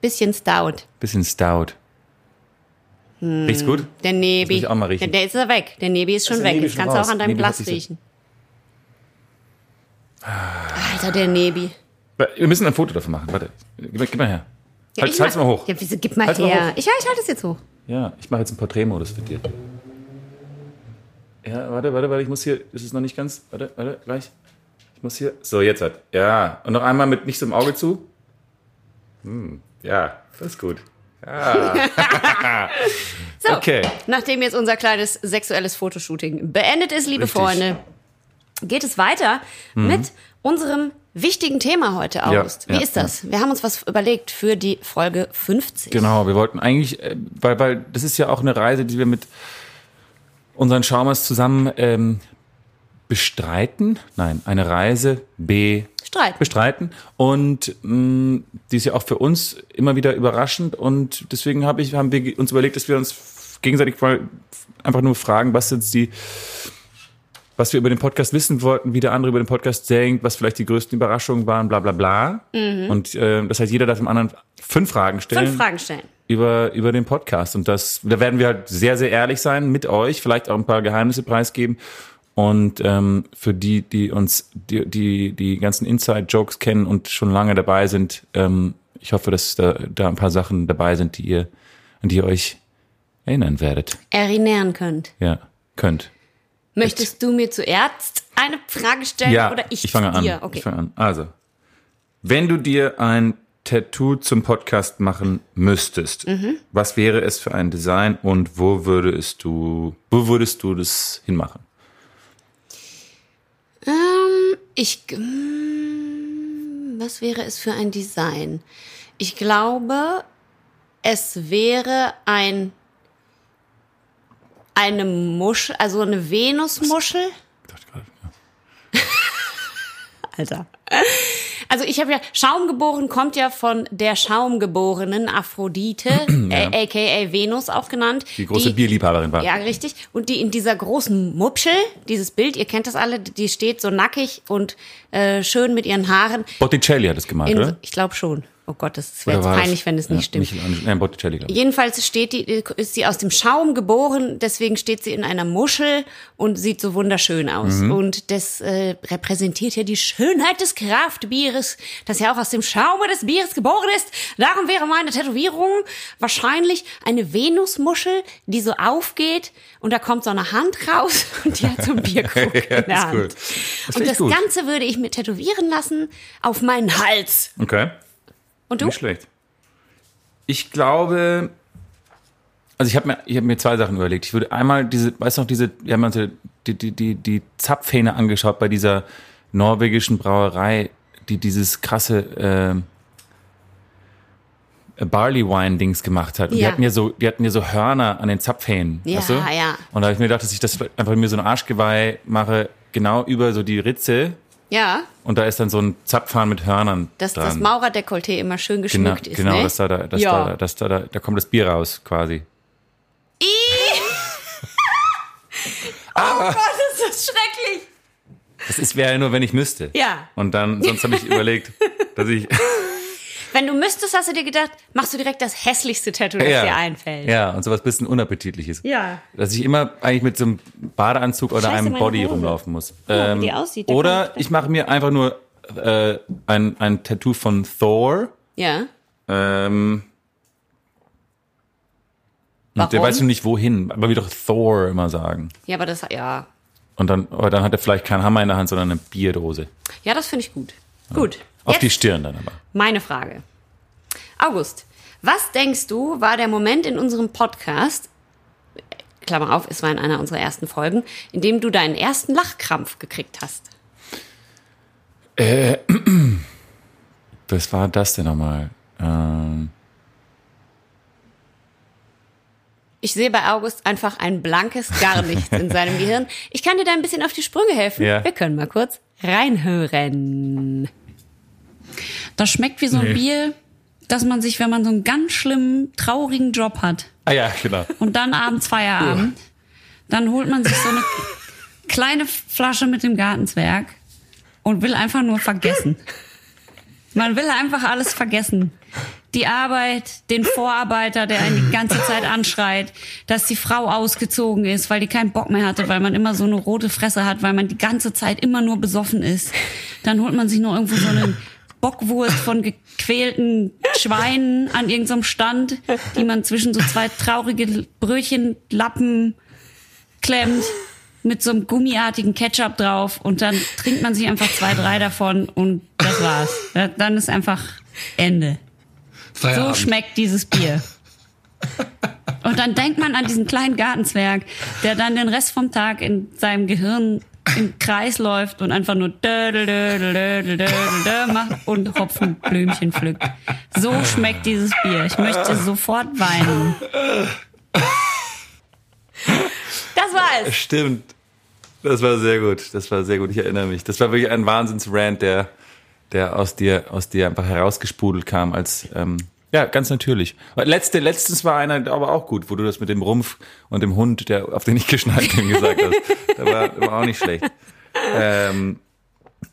Bisschen Stout. Bisschen Stout. Riecht's gut? Der Nebi. ich auch mal riechen. Der, der ist ja weg. Der Nebi ist schon der weg. Jetzt kannst du auch an deinem Nebi Glas riechen. Alter, der Nebi. Wir müssen ein Foto davon machen. Warte, gib, mal- gib mal her. Ja, halt, halt's mach- mal hoch. Ja, wieso, gib mal Halt's mal her. hoch. ich, ich halte es jetzt hoch. Ja, ich mache jetzt einen Porträtmodus für dir. Ja, warte, warte, warte, ich muss hier, ist es noch nicht ganz, warte, warte, gleich. Ich muss hier, so, jetzt halt. Ja, und noch einmal mit nicht so im Auge zu. Hm, ja, das ist gut. [LAUGHS] So, Okay. nachdem jetzt unser kleines sexuelles Fotoshooting beendet ist, liebe Richtig. Mhm. Freunde, geht es weiter mit unserem wichtigen Thema heute, August. Wie ja, ist das? Wir haben uns was überlegt für die Folge 50. Genau, wir wollten eigentlich, äh, weil, weil das ist ja auch eine Reise, die wir mit unseren Schaumers zusammen ähm, bestreiten, nein, eine Reise B Streiten. bestreiten. Und mh, die ist ja auch für uns immer wieder überraschend. Und deswegen hab ich, haben wir uns überlegt, dass wir uns gegenseitig mal einfach nur fragen, was sind die, was wir über den Podcast wissen wollten, wie der andere über den Podcast denkt, was vielleicht die größten Überraschungen waren, bla bla bla. Und äh, das heißt, jeder darf dem anderen fünf Fragen stellen Fünf Fragen stellen. über, über den Podcast. Und das, da werden wir halt sehr, sehr ehrlich sein mit euch, vielleicht auch ein paar Geheimnisse preisgeben. Und ähm, für die, die uns die, die, die ganzen Inside-Jokes kennen und schon lange dabei sind, ähm, ich hoffe, dass da, da ein paar Sachen dabei sind, die ihr, an die ihr euch erinnern werdet. Erinnern könnt. Ja, könnt. Möchtest du mir zuerst eine Frage stellen Ja, oder ich, ich fange an. dir? Okay. Ich fange an. Also, wenn du dir ein Tattoo zum Podcast machen müsstest, Mhm. was wäre es für ein Design und wo würdest du, wo würdest du das hinmachen? Ähm, ich. mm, Was wäre es für ein Design? Ich glaube, es wäre ein. Eine Muschel, also eine Venusmuschel. Ich dachte gerade, ja. [LAUGHS] Alter. Also ich habe ja Schaumgeboren kommt ja von der Schaumgeborenen Aphrodite, [CLEARS THROAT] äh, aka Venus auch genannt. Die große Bierliebhaberin war. Ja, richtig. Und die in dieser großen Mupschel, dieses Bild, ihr kennt das alle, die steht so nackig und äh, schön mit ihren Haaren. Botticelli hat es gemalt, In, oder? ich glaube schon. Oh Gott, das wäre jetzt peinlich, wenn es nicht ja, stimmt. Michelangelo, nein, Botticelli. Jedenfalls steht die, ist sie aus dem Schaum geboren, deswegen steht sie in einer Muschel und sieht so wunderschön aus. Mhm. Und das äh, repräsentiert ja die Schönheit des Kraftbieres, das ja auch aus dem Schaume des Bieres geboren ist. Darum wäre meine Tätowierung wahrscheinlich eine Venusmuschel, die so aufgeht und da kommt so eine Hand raus [LAUGHS] und die hat so ein Bierkrug [LAUGHS] Ja, in der Hand. cool. Das und das gut. Ganze würde ich mir tätowieren lassen auf meinen Hals. Okay. Und du? Nicht schlecht. Ich glaube, also ich habe mir, ich habe mir zwei Sachen überlegt. Ich würde einmal diese, weißt du noch, diese, wir haben uns die, die, die, die Zapfhähne angeschaut bei dieser norwegischen Brauerei, die dieses krasse äh, Barley Wine Dings gemacht hat. Und Die Ja. hatten ja so, die hatten ja so Hörner an den Zapfhähnen. Ja, weißt du? ja. Und da habe ich mir gedacht, dass ich das einfach mir so ein Arschgeweih mache, genau über so die Ritze. Ja, Und da ist dann so ein Zapfhahn mit Hörnern dass dran. das Maurerdekolleté immer schön Genau, geschmückt ist. genau ne? dass da, da, dass Ja. da, dass da, da, da kommt das Bier raus, quasi. [LAUGHS] Oh Gott, ist das schrecklich. Das ist wäre ja nur, wenn ich müsste. Ja. Und dann, sonst habe ich überlegt, [LAUGHS] dass ich. Wenn du müsstest, hast du dir gedacht, machst du direkt das hässlichste Tattoo, das dir einfällt. Ja, und sowas bisschen unappetitliches. Ja. Dass ich immer eigentlich mit so einem Badeanzug oder Scheiße, einem Body Hose. rumlaufen muss. mal, wie die aussieht, oder kommt- ich mache mir einfach nur äh, ein, ein Tattoo von Thor. Ja. Ähm, Warum? und der weiß nur nicht wohin, aber wie doch Thor immer sagen. Ja, aber das, ja. Und dann, aber dann hat er vielleicht keinen Hammer in der Hand, sondern eine Bierdose. Ja, das finde ich gut. Gut. Auf Jetzt die Stirn dann aber. meine Frage. August, was denkst du, war der Moment in unserem Podcast, Klammer auf, es war in einer unserer ersten Folgen, in dem du deinen ersten Lachkrampf gekriegt hast? [CLEARS THROAT] Was war das denn nochmal? Ähm, Ich sehe bei August einfach ein blankes Gar nichts in seinem [LAUGHS] Gehirn. Ich kann dir da ein bisschen auf die Sprünge helfen. Ja. Wir können mal kurz reinhören. Das schmeckt wie so ein Bier, dass man sich, wenn man so einen ganz schlimmen, traurigen Job hat ah ja, genau. und dann abends Feierabend, dann holt man sich so eine kleine Flasche mit dem Gartenzwerg und will einfach nur vergessen. Man will einfach alles vergessen. Die Arbeit, den Vorarbeiter, der einen die ganze Zeit anschreit, dass die Frau ausgezogen ist, weil die keinen Bock mehr hatte, weil man immer so eine rote Fresse hat, weil man die ganze Zeit immer nur besoffen ist. Dann holt man sich noch irgendwo so eine Bockwurst von gequälten Schweinen an irgendeinem Stand, die man zwischen so zwei traurige Brötchenlappen klemmt mit so einem gummiartigen Ketchup drauf und dann trinkt man sich einfach zwei, drei davon und das war's. Da- Dann ist einfach Ende. So Feierabend. schmeckt dieses Bier. Und dann denkt man an diesen kleinen Gartenzwerg, der dann den Rest vom Tag in seinem Gehirn im Kreis läuft und einfach nur dödel, dödel, dödel, dödel, dödel macht und Hopfenblümchen pflückt. So schmeckt dieses Bier. Ich möchte sofort weinen. Das war es. Stimmt. Das war sehr gut. Das war sehr gut. Ich erinnere mich. Das war wirklich ein Wahnsinnsrant, der, der aus dir, aus dir einfach herausgespudelt kam als, ähm, ja, ganz natürlich. Letzte, letztens war einer aber auch gut, wo du das mit dem Rumpf und dem Hund, der, auf den ich geschnallt bin, gesagt hast. Da war, war auch nicht schlecht. Ähm,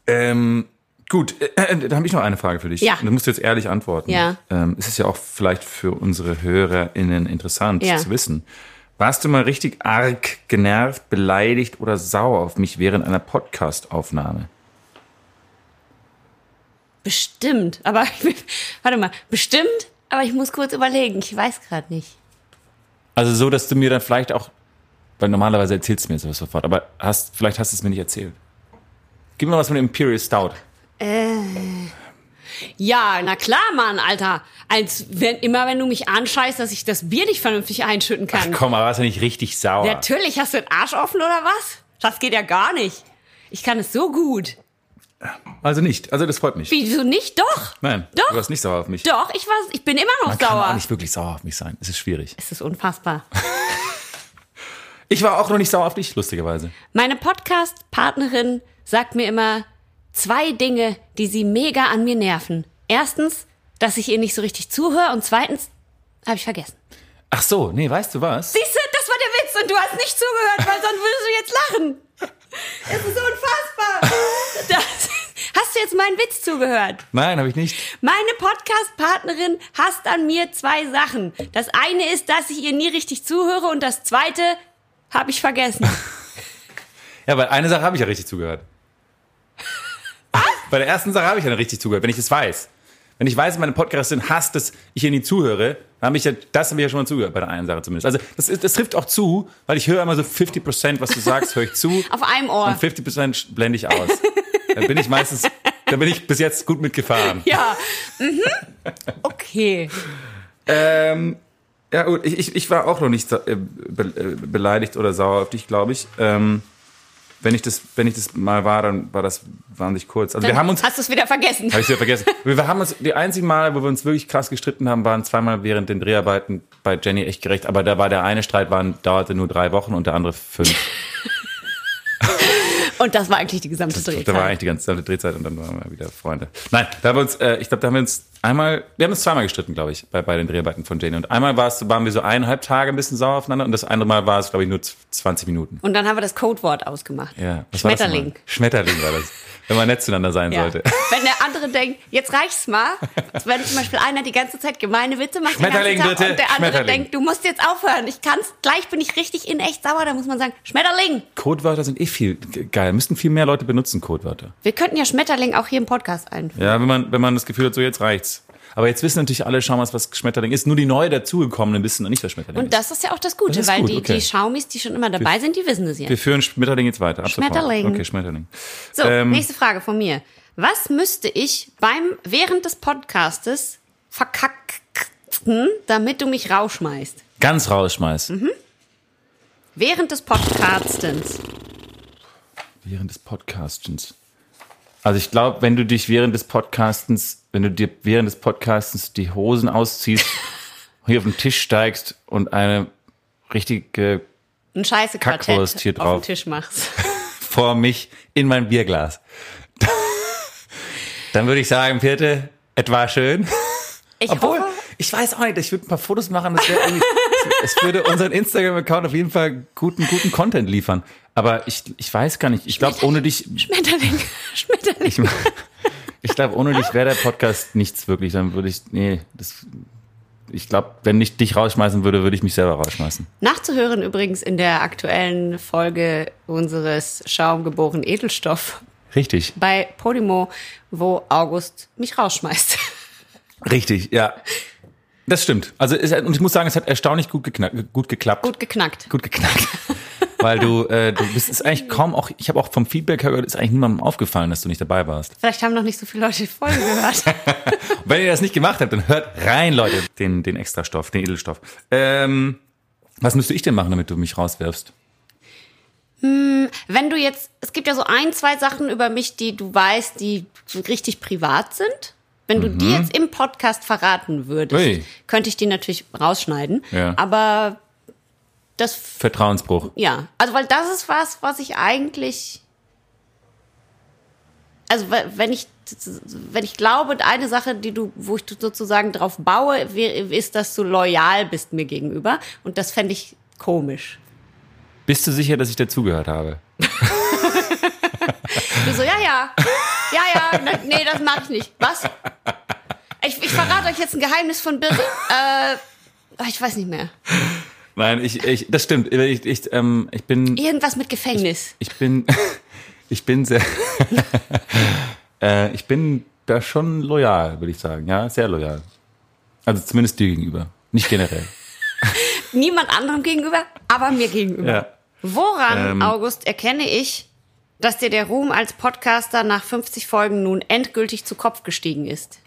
ähm, gut, äh, äh, da habe ich noch eine Frage für dich. Ja. Du musst jetzt ehrlich antworten. Ja. Ähm, es ist ja auch vielleicht für unsere HörerInnen interessant Ja. zu wissen. Warst du mal richtig arg genervt, beleidigt oder sauer auf mich während einer Podcast-Aufnahme? Bestimmt. Aber [LAUGHS] warte mal, bestimmt, aber ich muss kurz überlegen. Ich weiß gerade nicht. Also so, dass du mir dann vielleicht auch, weil normalerweise erzählst du mir sowas sofort, aber hast, vielleicht hast du es mir nicht erzählt. Gib mir mal was von dem Imperial Stout. Ja, na klar, Mann, Alter. Als wenn, immer wenn du mich anscheißt, dass ich das Bier nicht vernünftig einschütten kann. Komm, aber warst du nicht richtig sauer? Natürlich, hast du den Arsch offen oder was? Das geht ja gar nicht. Ich kann es so gut. Also nicht. Also das freut mich. Wieso nicht? Doch. Nein, Doch. du warst nicht sauer auf mich. Doch, ich war, ich bin immer noch Man kann sauer. auch nicht wirklich sauer auf mich sein. Es ist schwierig. Es ist unfassbar. [LAUGHS] Ich war auch noch nicht sauer auf dich, lustigerweise. Meine Podcast-Partnerin sagt mir immer zwei Dinge, die sie mega an mir nerven. Erstens, dass ich ihr nicht so richtig zuhöre und zweitens, habe ich vergessen. Ach so, nee, weißt du was? Siehst du, das war der Witz und du hast nicht zugehört, weil sonst würdest du jetzt lachen. Es ist unfassbar. [LAUGHS] Hast du jetzt meinen Witz zugehört? Nein, habe ich nicht. Meine Podcast-Partnerin hasst an mir zwei Sachen. Das eine ist, dass ich ihr nie richtig zuhöre und das zweite habe ich vergessen. [LAUGHS] Ja, weil eine Sache habe ich ja richtig zugehört. [LAUGHS] Bei der ersten Sache habe ich ja richtig zugehört, wenn ich das weiß. Wenn ich weiß, meine Podcastin hasst, dass ich ihr nie zuhöre, dann habe ich ja, das habe ich ja schon mal zugehört, bei der einen Sache zumindest. Also das, ist, das trifft auch zu, weil ich höre immer so 50 Prozent, was du sagst, höre ich zu. [LAUGHS] Auf einem Ohr. Und 50 Prozent blende ich aus. Da bin ich meistens, da bin ich bis jetzt gut mitgefahren. Ja. Mhm. Okay. Ähm, ja gut, ich, ich, ich war auch noch nicht äh, be äh, beleidigt oder sauer auf dich, glaube ich. Ähm, wenn ich das, wenn ich das mal war, dann war das wahnsinnig kurz. Also wir haben uns, Hast du es wieder vergessen? habe ich wieder vergessen. Wir haben uns die einzigen Male, wo wir uns wirklich krass gestritten haben, waren zweimal während den Dreharbeiten bei Jenny echt gerecht. Aber da war der eine Streit waren, dauerte nur drei Wochen und der andere fünf. [LAUGHS] Und das war eigentlich die gesamte Drehzeit. Da war eigentlich die ganze Zeit Drehzeit und dann waren wir wieder Freunde. Nein, da haben wir uns, äh, ich glaube, da haben wir uns einmal, wir haben uns zweimal gestritten, glaube ich, bei, bei den Dreharbeiten von Jenny. Und einmal war es, waren wir so eineinhalb Tage ein bisschen sauer aufeinander und das andere Mal war es, glaube ich, nur z- 20 Minuten. Und dann haben wir das Codewort ausgemacht. Ja, was war das Schmetterling. Schmetterling war das. Wenn man nett zueinander sein Ja. sollte. Wenn der andere denkt, jetzt reicht's mal, wenn zum Beispiel einer die ganze Zeit gemeine Witze macht den Schmetterling, ganzen Tag bitte, und der andere denkt, du musst jetzt aufhören, ich kann's, gleich bin ich richtig in echt sauer, da muss man sagen, Schmetterling. Codewörter sind eh viel ge- geil. Müssten viel mehr Leute benutzen, Codewörter. Wir könnten ja Schmetterling auch hier im Podcast einführen. Ja, wenn man, wenn man das Gefühl hat, so jetzt reicht's. Aber jetzt wissen natürlich alle, schau mal, was Schmetterling ist. Nur die neu dazugekommenen wissen noch nicht, was Schmetterling Und ist. das ist ja auch das Gute, Das weil gut, die, okay. die Schaumis, die schon immer dabei sind, die wissen es Wir jetzt. führen Schmetterling jetzt weiter. Ab sofort. Schmetterling. Okay, Schmetterling. So, Ähm, nächste Frage von mir. Was müsste ich beim, während des Podcastes verkacken, damit du mich rausschmeißt? Ganz rausschmeiß. Mhm. Während des Podcastens. Während des Podcastens. Also ich glaube, wenn du dich während des Podcastens, wenn du dir während des Podcastens die Hosen ausziehst, [LAUGHS] hier auf den Tisch steigst und eine richtige Ein scheiße Kackwurst hier auf den drauf. Tisch machst. [LAUGHS] vor mich in mein Bierglas. Dann würde ich sagen, Vierte, etwa schön. Ich Obwohl, hoffe, ich weiß auch nicht, ich würde ein paar Fotos machen, das wäre irgendwie, [LAUGHS] es würde unseren Instagram-Account auf jeden Fall guten, guten Content liefern. Aber ich, ich weiß gar nicht, ich glaube, ohne dich, Schmetterling, Schmetterling. ich, ich glaube, ohne dich wäre der Podcast nichts wirklich, dann würde ich, nee, das, ich glaube, wenn ich dich rausschmeißen würde, würde ich mich selber rausschmeißen. Nachzuhören übrigens in der aktuellen Folge unseres Schaumgeborenen Edelstoff Richtig. bei Podimo, wo August mich rausschmeißt. Richtig, ja. Das stimmt. Also, es, und ich muss sagen, es hat erstaunlich gut, geknackt, gut geklappt. Gut geknackt. gut geknackt. Weil du, äh, du bist ist eigentlich kaum auch, ich habe auch vom Feedback gehört, ist eigentlich niemandem aufgefallen, dass du nicht dabei warst. Vielleicht haben noch nicht so viele Leute die Folge gehört. [LAUGHS] Wenn ihr das nicht gemacht habt, dann hört rein, Leute, den, den Extrastoff, den Edelstoff. Ähm, was müsste ich denn machen, damit du mich rauswirfst? Wenn du jetzt, es gibt ja so ein, zwei Sachen über mich, die du weißt, die richtig privat sind. Wenn du die jetzt im Podcast verraten würdest, Mhm. Ui. könnte ich die natürlich rausschneiden. Ja. Aber das Vertrauensbruch. Ja, also weil das ist was, was ich eigentlich, also we- wenn ich, wenn ich glaube, eine Sache, die du, wo ich sozusagen drauf baue, ist, dass du loyal bist mir gegenüber und das fände ich komisch. Bist du sicher, dass ich dazugehört habe? [LAUGHS] Du so, ja, ja, ja, ja, ne, nee, das mag ich nicht. Was? Ich, ich verrate euch jetzt ein Geheimnis von Birte. Äh, ich weiß nicht mehr. Nein, ich, ich das stimmt. Ich, ich, ähm, ich bin Irgendwas mit Gefängnis. ich bin [LAUGHS] ich bin sehr [LAUGHS] äh, ich bin da schon loyal, würde ich sagen. Ja, sehr loyal. Also zumindest dir gegenüber, nicht generell. [LAUGHS] Niemand anderem gegenüber, aber mir gegenüber. Ja. Woran, Ähm. August, erkenne ich, dass dir der Ruhm als Podcaster nach 50 Folgen nun endgültig zu Kopf gestiegen ist?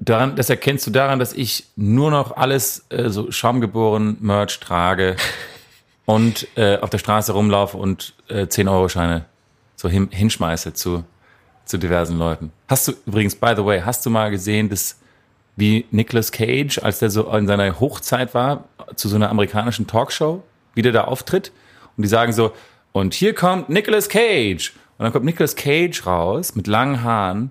Daran, das erkennst du daran, dass ich nur noch alles äh, so schaumgeboren Merch trage [LAUGHS] und äh, auf der Straße rumlaufe und äh, 10-Euro-Scheine so hin, hinschmeiße zu, zu diversen Leuten. Hast du übrigens, by the way, hast du mal gesehen, dass wie Nicolas Cage, als der so in seiner Hochzeit war, zu so einer amerikanischen Talkshow, wie der da auftritt und die sagen so, und hier kommt Nicolas Cage. Und dann kommt Nicolas Cage raus mit langen Haaren,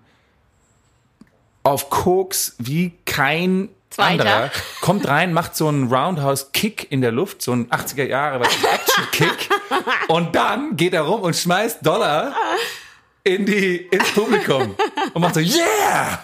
auf Koks wie kein Zweiter. anderer, kommt rein, macht so einen Roundhouse-Kick in der Luft, so einen 80er Jahre Action-Kick [LAUGHS] und dann geht er rum und schmeißt Dollar in die, ins Publikum und macht so, yeah!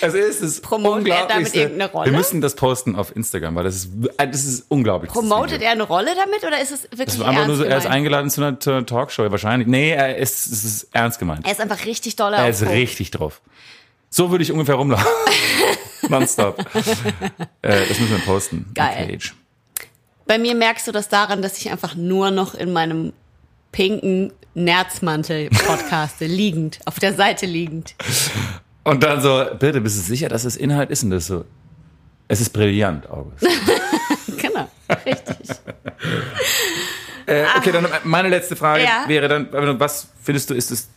Es ist das Promotet er damit irgendeine Rolle? Wir müssen das posten auf Instagram, weil das ist, das ist unglaublich. Promotet er eine Rolle damit oder ist es wirklich Das war einfach ernst nur so, er ist gemeint? eingeladen zu einer, zu einer Talkshow, wahrscheinlich. Nee, er ist, es ist ernst gemeint. Er ist einfach richtig doller. Er ist Koks. richtig drauf. So würde ich ungefähr rumlaufen. [LAUGHS] Nonstop. äh, das müssen wir posten. Geil. Bei mir merkst du das daran, dass ich einfach nur noch in meinem pinken Nerzmantel podcaste, [LAUGHS] liegend, auf der Seite liegend. Und dann so, bitte, bist du sicher, dass das Inhalt ist? Und das so, es ist brillant, August. [LAUGHS] Genau, richtig. [LAUGHS] äh, okay, dann meine letzte Frage Ja. wäre dann, was findest du, ist es,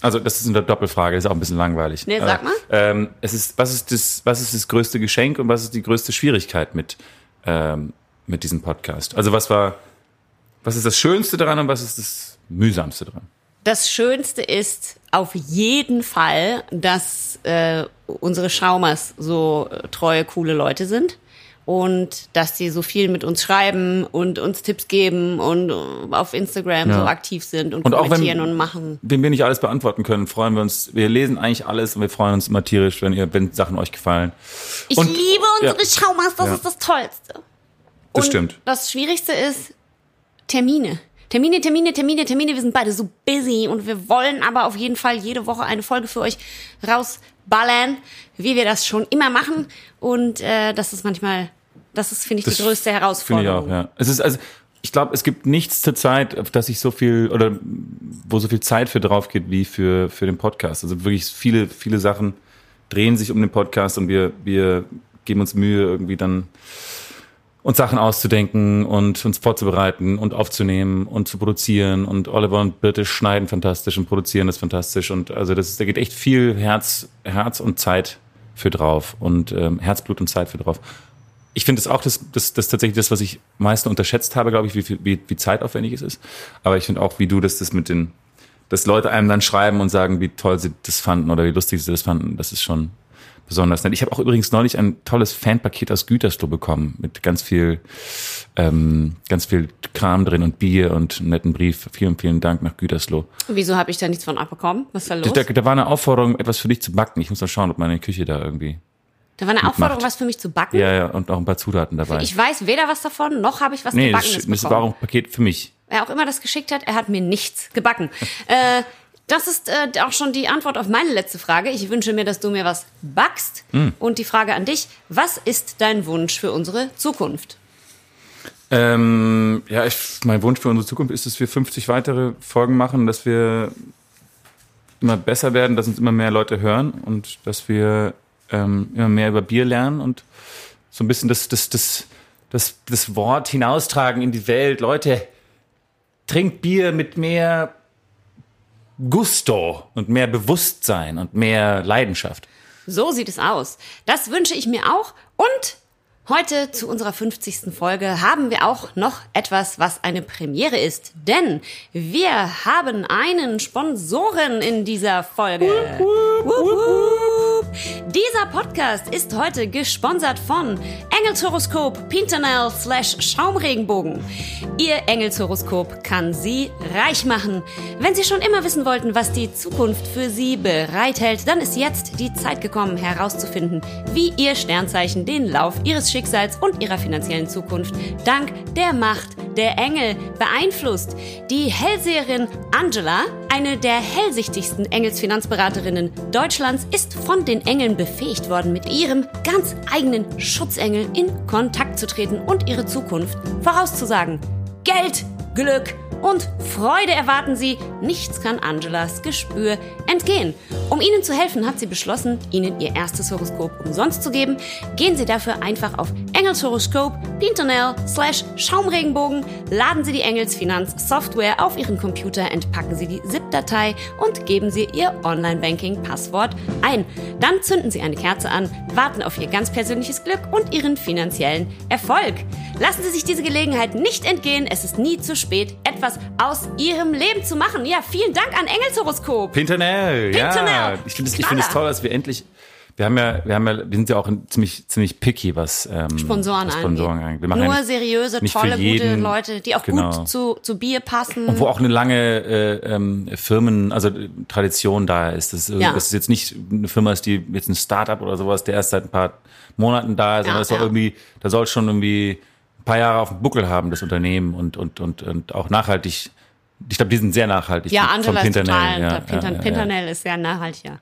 also das ist eine Doppelfrage, ist auch ein bisschen langweilig. Nee, sag mal. Ähm, es ist, was ist das, was ist das größte Geschenk und was ist die größte Schwierigkeit mit, ähm, mit diesem Podcast? Also was war, was ist das Schönste daran und was ist das Mühsamste daran? Das Schönste ist auf jeden Fall, dass äh, unsere Schaumers so treue, coole Leute sind und dass sie so viel mit uns schreiben und uns Tipps geben und äh, auf Instagram Ja. so aktiv sind und, Und auch wenn- kommentieren und machen. Wenn wir nicht alles beantworten können, freuen wir uns. Wir lesen eigentlich alles und wir freuen uns immer tierisch, wenn ihr, wenn Sachen euch gefallen. Ich Und- liebe unsere ja. Schaumers, das Ja. ist das Tollste. Das und stimmt. Das Schwierigste ist Termine. Termine, Termine, Termine, Termine. Wir sind beide so busy und wir wollen aber auf jeden Fall jede Woche eine Folge für euch rausballern, wie wir das schon immer machen. Und äh, das ist manchmal, das ist, finde ich, Das die größte Finde ich Herausforderung. auch, ja. Es ist also, ich glaube, es gibt nichts zur Zeit, auf das ich so viel oder wo so viel Zeit für drauf geht wie für für den Podcast. Also wirklich viele viele Sachen drehen sich um den Podcast und wir wir geben uns Mühe irgendwie dann uns Sachen auszudenken und uns vorzubereiten und aufzunehmen und zu produzieren und Oliver und Birte schneiden fantastisch und produzieren das fantastisch und also das ist, da geht echt viel Herz Herz und Zeit für drauf und ähm, Herzblut und Zeit für drauf. Ich finde es auch das, das, das tatsächlich das, was ich am meisten unterschätzt habe, glaube ich, wie, wie, wie zeitaufwendig es ist. Aber ich finde auch, wie du das, das mit den, dass Leute einem dann schreiben und sagen, wie toll sie das fanden oder wie lustig sie das fanden, das ist schon besonders nett. Ich habe auch übrigens neulich ein tolles Fanpaket aus Gütersloh bekommen mit ganz viel, ähm, ganz viel Kram drin und Bier und einen netten Brief. Vielen, vielen Dank nach Gütersloh. Wieso habe ich da nichts von abbekommen? Was da los? Da, da war eine Aufforderung, etwas für dich zu backen. Ich muss mal schauen, ob meine Küche da irgendwie. Da war eine Aufforderung, mitmacht. was für mich zu backen. Ja, ja, und auch ein paar Zutaten dabei. Ich weiß weder was davon, noch habe ich was nee, das, Gebackenes das bekommen. war auch ein Paket für mich. wer auch immer das geschickt hat, er hat mir nichts gebacken. [LAUGHS] äh, das ist äh, auch schon die Antwort auf meine letzte Frage. Ich wünsche mir, dass du mir was backst. Hm. Und die Frage an dich, was ist dein Wunsch für unsere Zukunft? Ähm, ja, ich, mein Wunsch für unsere Zukunft ist, dass wir 50 weitere Folgen machen, dass wir immer besser werden, dass uns immer mehr Leute hören und dass wir ähm, immer mehr über Bier lernen und so ein bisschen das, das, das, das, das Wort hinaustragen in die Welt. Leute, trinkt Bier mit mehr Gusto und mehr Bewusstsein und mehr Leidenschaft. So sieht es aus. Das wünsche ich mir auch. Und Heute zu unserer 50. Folge haben wir auch noch etwas, was eine Premiere ist. Denn wir haben einen Sponsoren in dieser Folge. Wup, wup. Dieser Podcast ist heute gesponsert von Engelshoroskop Pintanel slash Schaumregenbogen. Ihr Engelshoroskop kann Sie reich machen. Wenn Sie schon immer wissen wollten, was die Zukunft für Sie bereithält, dann ist jetzt die Zeit gekommen, herauszufinden, wie Ihr Sternzeichen den Lauf Ihres Schicksals und Ihrer finanziellen Zukunft dank der Macht der Engel beeinflusst. Die Hellseherin Angela, eine der hellsichtigsten Engelsfinanzberaterinnen Deutschlands, ist von den Engeln befähigt worden, mit ihrem ganz eigenen Schutzengel in Kontakt zu treten und ihre Zukunft vorauszusagen. Geld, Glück und Freude erwarten sie. Nichts kann Angelas Gespür entgehen. Um Ihnen zu helfen, hat sie beschlossen, Ihnen Ihr erstes Horoskop umsonst zu geben. Gehen Sie dafür einfach auf engelshoroskop.pintonell slash Schaumregenbogen, laden Sie die Engelsfinanz-Software auf Ihren Computer, entpacken Sie die ZIP-Datei und geben Sie Ihr Online-Banking-Passwort ein. Dann zünden Sie eine Kerze an, warten auf Ihr ganz persönliches Glück und Ihren finanziellen Erfolg. Lassen Sie sich diese Gelegenheit nicht entgehen. Es ist nie zu spät, etwas aus Ihrem Leben zu machen. Ja, vielen Dank an Engelshoroskop. Pintanel, Pintanel. ja. Ich finde es find toll, dass wir endlich, wir haben ja, wir haben ja, wir sind ja auch ziemlich, ziemlich picky, was ähm, Sponsoren, Sponsoren angeht. angeht. Wir machen Nur ja seriöse, tolle, gute. Leute, die auch Genau. gut zu, zu Bier passen. Und wo auch eine lange äh, ähm, Firmen, also Tradition da ist. Das, Ja. das ist jetzt nicht eine Firma ist, die jetzt ein Startup oder sowas, der erst seit ein paar Monaten da ist, Ja, sondern es soll ja. irgendwie, da soll schon irgendwie paar Jahre auf dem Buckel haben, das Unternehmen und, und, und, und auch nachhaltig. Ich glaube, die sind sehr nachhaltig. Ja, Angela ist total. Ja, Pinter, ja, Pinternell ist sehr nachhaltig, ja.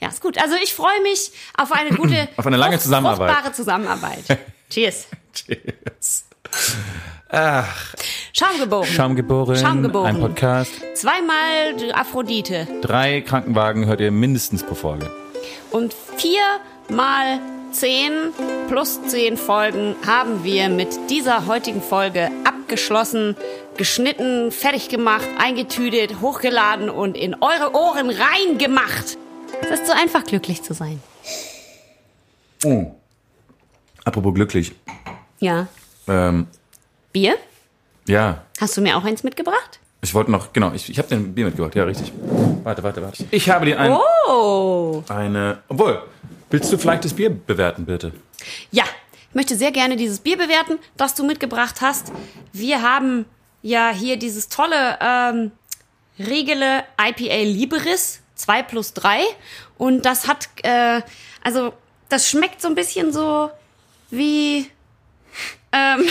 Ja, ist gut. Also ich freue mich auf eine gute, [CLEARS THROAT] auf eine lange Zusammenarbeit. Fruchtbare Zusammenarbeit. [LAUGHS] Cheers. Cheers. Ach. Schamgeboren. Schamgeboren. Schamgeboren. Ein Podcast. Zweimal Aphrodite. Drei Krankenwagen hört ihr mindestens pro Folge. Und viermal 10 plus 10 Folgen haben wir mit dieser heutigen Folge abgeschlossen, geschnitten, fertig gemacht, eingetütet, hochgeladen und in eure Ohren reingemacht. Es ist so einfach, glücklich zu sein. Oh. Apropos glücklich. Ja. Ähm. Bier? Ja. Hast du mir auch eins mitgebracht? Ich wollte noch, genau, ich, ich habe den Bier mitgebracht, ja, richtig. Warte, warte, warte. Ich habe dir ein, oh. eine, obwohl, willst du vielleicht das Bier bewerten, bitte? Ja, ich möchte sehr gerne dieses Bier bewerten, das du mitgebracht hast. Wir haben ja hier dieses tolle ähm, Regele IPA Liberis 2 plus 3. Und das hat, äh, also, das schmeckt so ein bisschen so wie. Ähm, [LAUGHS]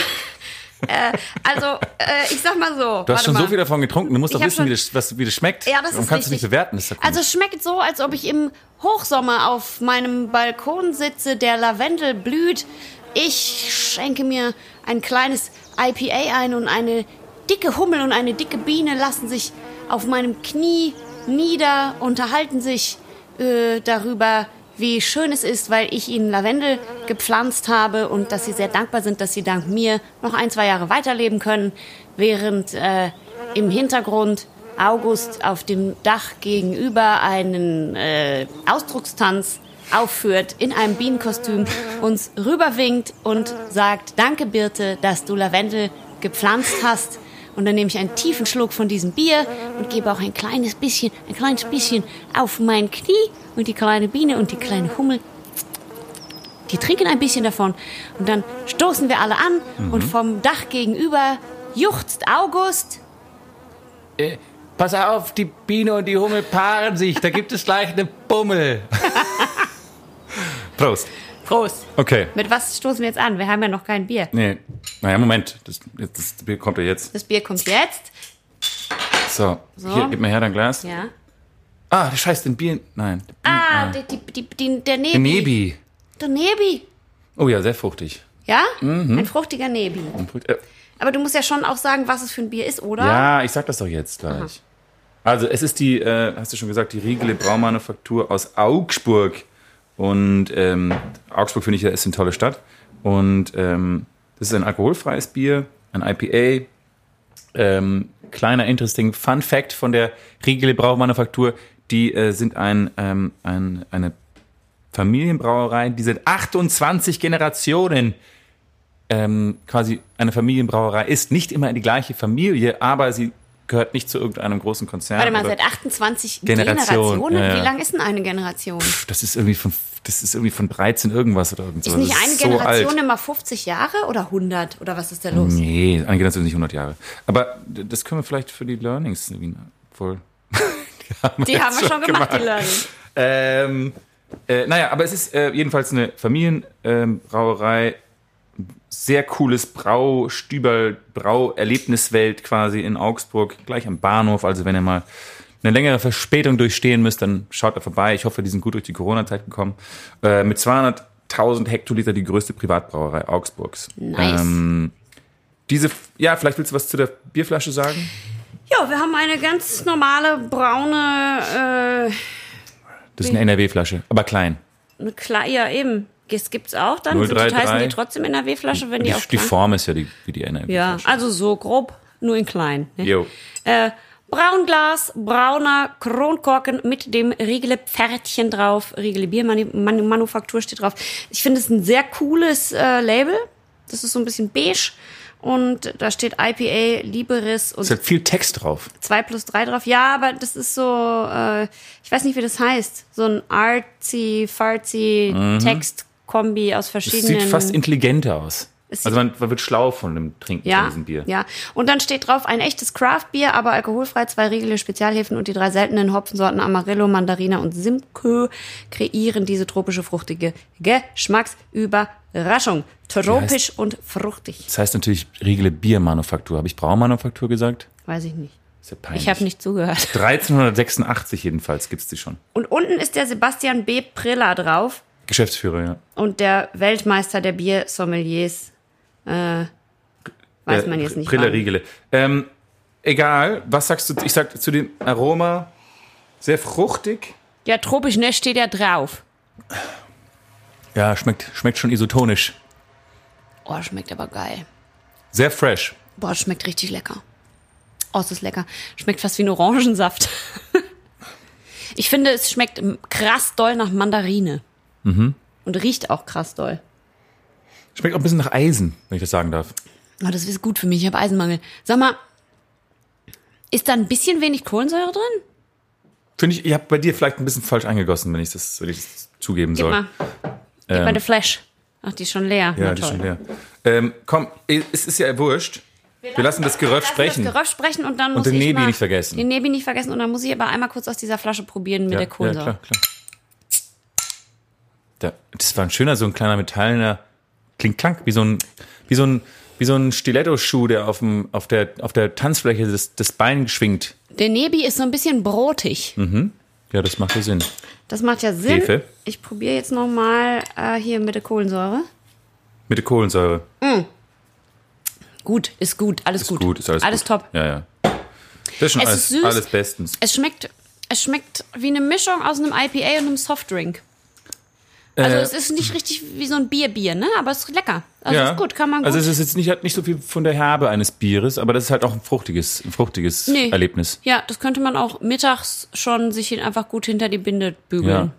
äh, also, äh, ich sag mal so. Du hast schon so viel davon getrunken, du musst doch Ich wissen, wie das, was, wie das schmeckt. Ja, das Warum ist kannst du nicht bewerten? Das ist ja Also es schmeckt so, als ob ich im Hochsommer auf meinem Balkon sitze, der Lavendel blüht. Ich schenke mir ein kleines IPA ein und eine dicke Hummel und eine dicke Biene lassen sich auf meinem Knie nieder, unterhalten sich äh, darüber, wie schön es ist, weil ich ihnen Lavendel gepflanzt habe und dass sie sehr dankbar sind, dass sie dank mir noch ein, zwei Jahre weiterleben können, während äh, im Hintergrund August auf dem Dach gegenüber einen äh, Ausdruckstanz aufführt in einem Bienenkostüm, uns rüberwinkt und sagt, danke Birte, dass du Lavendel gepflanzt hast. Und dann nehme ich einen tiefen Schluck von diesem Bier und gebe auch ein kleines bisschen, ein kleines bisschen auf mein Knie und die kleine Biene und die kleine Hummel die trinken ein bisschen davon und dann stoßen wir alle an und vom Dach gegenüber juchzt August. Äh, pass auf, die Biene und die Hummel paaren sich, da gibt es gleich eine Bummel. [LAUGHS] Prost. Prost. Okay. Mit was stoßen wir jetzt an? Wir haben ja noch kein Bier. Nee, naja, Moment, das, das Bier kommt ja jetzt. Das Bier kommt jetzt. So, So. hier, gib mir her dein Glas. Ja. Ah, der Scheiß, den Bier, nein. Ah, die, die, die, die, der Nebi. Den Nebi. Der Nebi. Oh ja, sehr fruchtig. Ja? Mhm. Ein fruchtiger Nebi. Äh, Aber du musst ja schon auch sagen, was es für ein Bier ist, oder? Ja, ich sag das doch jetzt gleich. Also, es ist die, äh, hast du schon gesagt, die Riegele Braumanufaktur aus Augsburg. Und ähm, Augsburg finde ich ja ist eine tolle Stadt. Und ähm, das ist ein alkoholfreies Bier, ein IPA. Ähm, kleiner interesting Fun Fact von der Riegele Braumanufaktur: Die äh, sind ein, ähm, ein eine Familienbrauerei, die seit 28 Generationen ähm, quasi eine Familienbrauerei ist. Nicht immer die gleiche Familie, aber sie gehört nicht zu irgendeinem großen Konzern. Warte mal, seit 28 Generation, Generationen? ja, ja. Wie lang ist denn eine Generation? Pff, das ist irgendwie von das ist irgendwie von 13 irgendwas oder irgend so. Ist nicht eine ist so Generation alt. immer 50 Jahre oder 100? Oder was ist da los? Nee, eine Generation ist nicht 100 Jahre. Aber das können wir vielleicht für die Learnings voll. [LAUGHS] die haben Die jetzt haben wir schon gemacht, die Learning. Ähm, äh, naja, aber es ist äh, jedenfalls eine Familienbrauerei. Ähm. Sehr cooles Brau, Stüberl, Brau-Erlebniswelt quasi in Augsburg, gleich am Bahnhof. Also wenn ihr mal eine längere Verspätung durchstehen müsst, dann schaut da vorbei. Ich hoffe, die sind gut durch die Corona-Zeit gekommen. Äh, mit 200.000 Hektoliter die größte Privatbrauerei Augsburgs. Nice. Ähm, diese, ja, vielleicht willst du was zu der Bierflasche sagen? Ja, wir haben eine ganz normale braune, äh, Das ist eine NRW-Flasche, aber klein. eine Kle ja eben. Das gibt's auch dann. 033. Sind, heißen die trotzdem NRW-Flasche, wenn die, Die, auch die Form ist ja die, wie die NRW-Flasche. Ja, also so grob, nur in klein. Ne? Jo. Äh, Braunglas, brauner Kronkorken mit dem Riegele Pferdchen drauf. Riegele Biermanufaktur steht drauf. Ich finde es ein sehr cooles äh, Label. Das ist so ein bisschen beige. Und da steht IPA, Liberis und Es hat viel Text drauf. 2 plus 3 drauf. Ja, aber das ist so, äh, ich weiß nicht, wie das heißt. So ein artsy, fartsy Textkombi aus Es verschiedenen. sieht fast intelligenter aus. Es Also man, man wird schlau von dem Trinken von ja, diesem Bier. ja. Und dann steht drauf ein echtes Craft-Bier, aber alkoholfrei, zwei Riegele Spezialhefen und die drei seltenen Hopfensorten Amarillo, Mandarina und Simcoe kreieren diese tropische, fruchtige Geschmacksüberraschung. Tropisch und fruchtig. Das heißt natürlich Riegele Biermanufaktur. Habe ich Braumanufaktur gesagt? Weiß ich nicht. Ist ja peinlich. Ich habe nicht zugehört. [LAUGHS] 1386 jedenfalls gibt's die schon. Und unten ist der Sebastian B. Prilla drauf Geschäftsführer, ja. und der Weltmeister der Biersommeliers. Äh, weiß man jetzt nicht. Brille wann. Riegele. Ähm, egal, was sagst du? Ich sag zu dem Aroma sehr fruchtig. Ja, tropisch, ne, steht ja drauf. Ja, schmeckt, schmeckt schon isotonisch. Oh, schmeckt aber geil. Sehr fresh. Boah, schmeckt richtig lecker. Oh, es ist lecker. Schmeckt fast wie ein Orangensaft. [LAUGHS] ich finde, es schmeckt krass doll nach Mandarine. Mhm. Und riecht auch krass doll. Schmeckt auch ein bisschen nach Eisen, wenn ich das sagen darf. Oh, das ist gut für mich. Ich habe Eisenmangel. Sag mal, ist da ein bisschen wenig Kohlensäure drin? Finde ich, ihr habt bei dir vielleicht ein bisschen falsch eingegossen, wenn ich das, wenn ich das zugeben Gib soll. mal. Gib mal die Flash. Ach, die ist schon leer. Ja, Na, die ist schon leer. Ähm, komm, es ist ja wurscht. Wir lassen das Geröff sprechen. Das Geröff sprechen und dann muss den ich Nebi mal nicht vergessen. Den Nebi nicht vergessen und dann muss ich aber einmal kurz aus dieser Flasche probieren mit ja, der ja, Kohlensäure. klar, klar. Da, das war ein schöner, so ein kleiner metallener, klingt klank, wie so ein, wie so ein, wie so ein Stiletto-Schuh, der auf, dem, auf, der, auf der Tanzfläche das, das Bein schwingt. Der Nebi ist so ein bisschen brotig. Ja, das macht ja Sinn. Das macht ja Sinn. Hefe. Ich probiere jetzt noch mal äh, hier mit der Kohlensäure. Mit der Kohlensäure. Gut, ist gut, alles Ist gut. gut, ist alles, alles gut. top. Ja, ja. Das ist schon Es alles, ist süß. alles bestens. Es schmeckt, es schmeckt wie eine Mischung aus einem IPA und einem Softdrink. Also Äh, es ist nicht richtig wie so ein Bierbier, ne? Aber es ist lecker. Also ja. ist gut, kann man gut. Also es ist jetzt nicht, hat nicht so viel von der Herbe eines Bieres, aber das ist halt auch ein fruchtiges, ein fruchtiges Nee. Erlebnis. ja, das könnte man auch mittags schon sich hin- einfach gut hinter die Binde Ja. bügeln.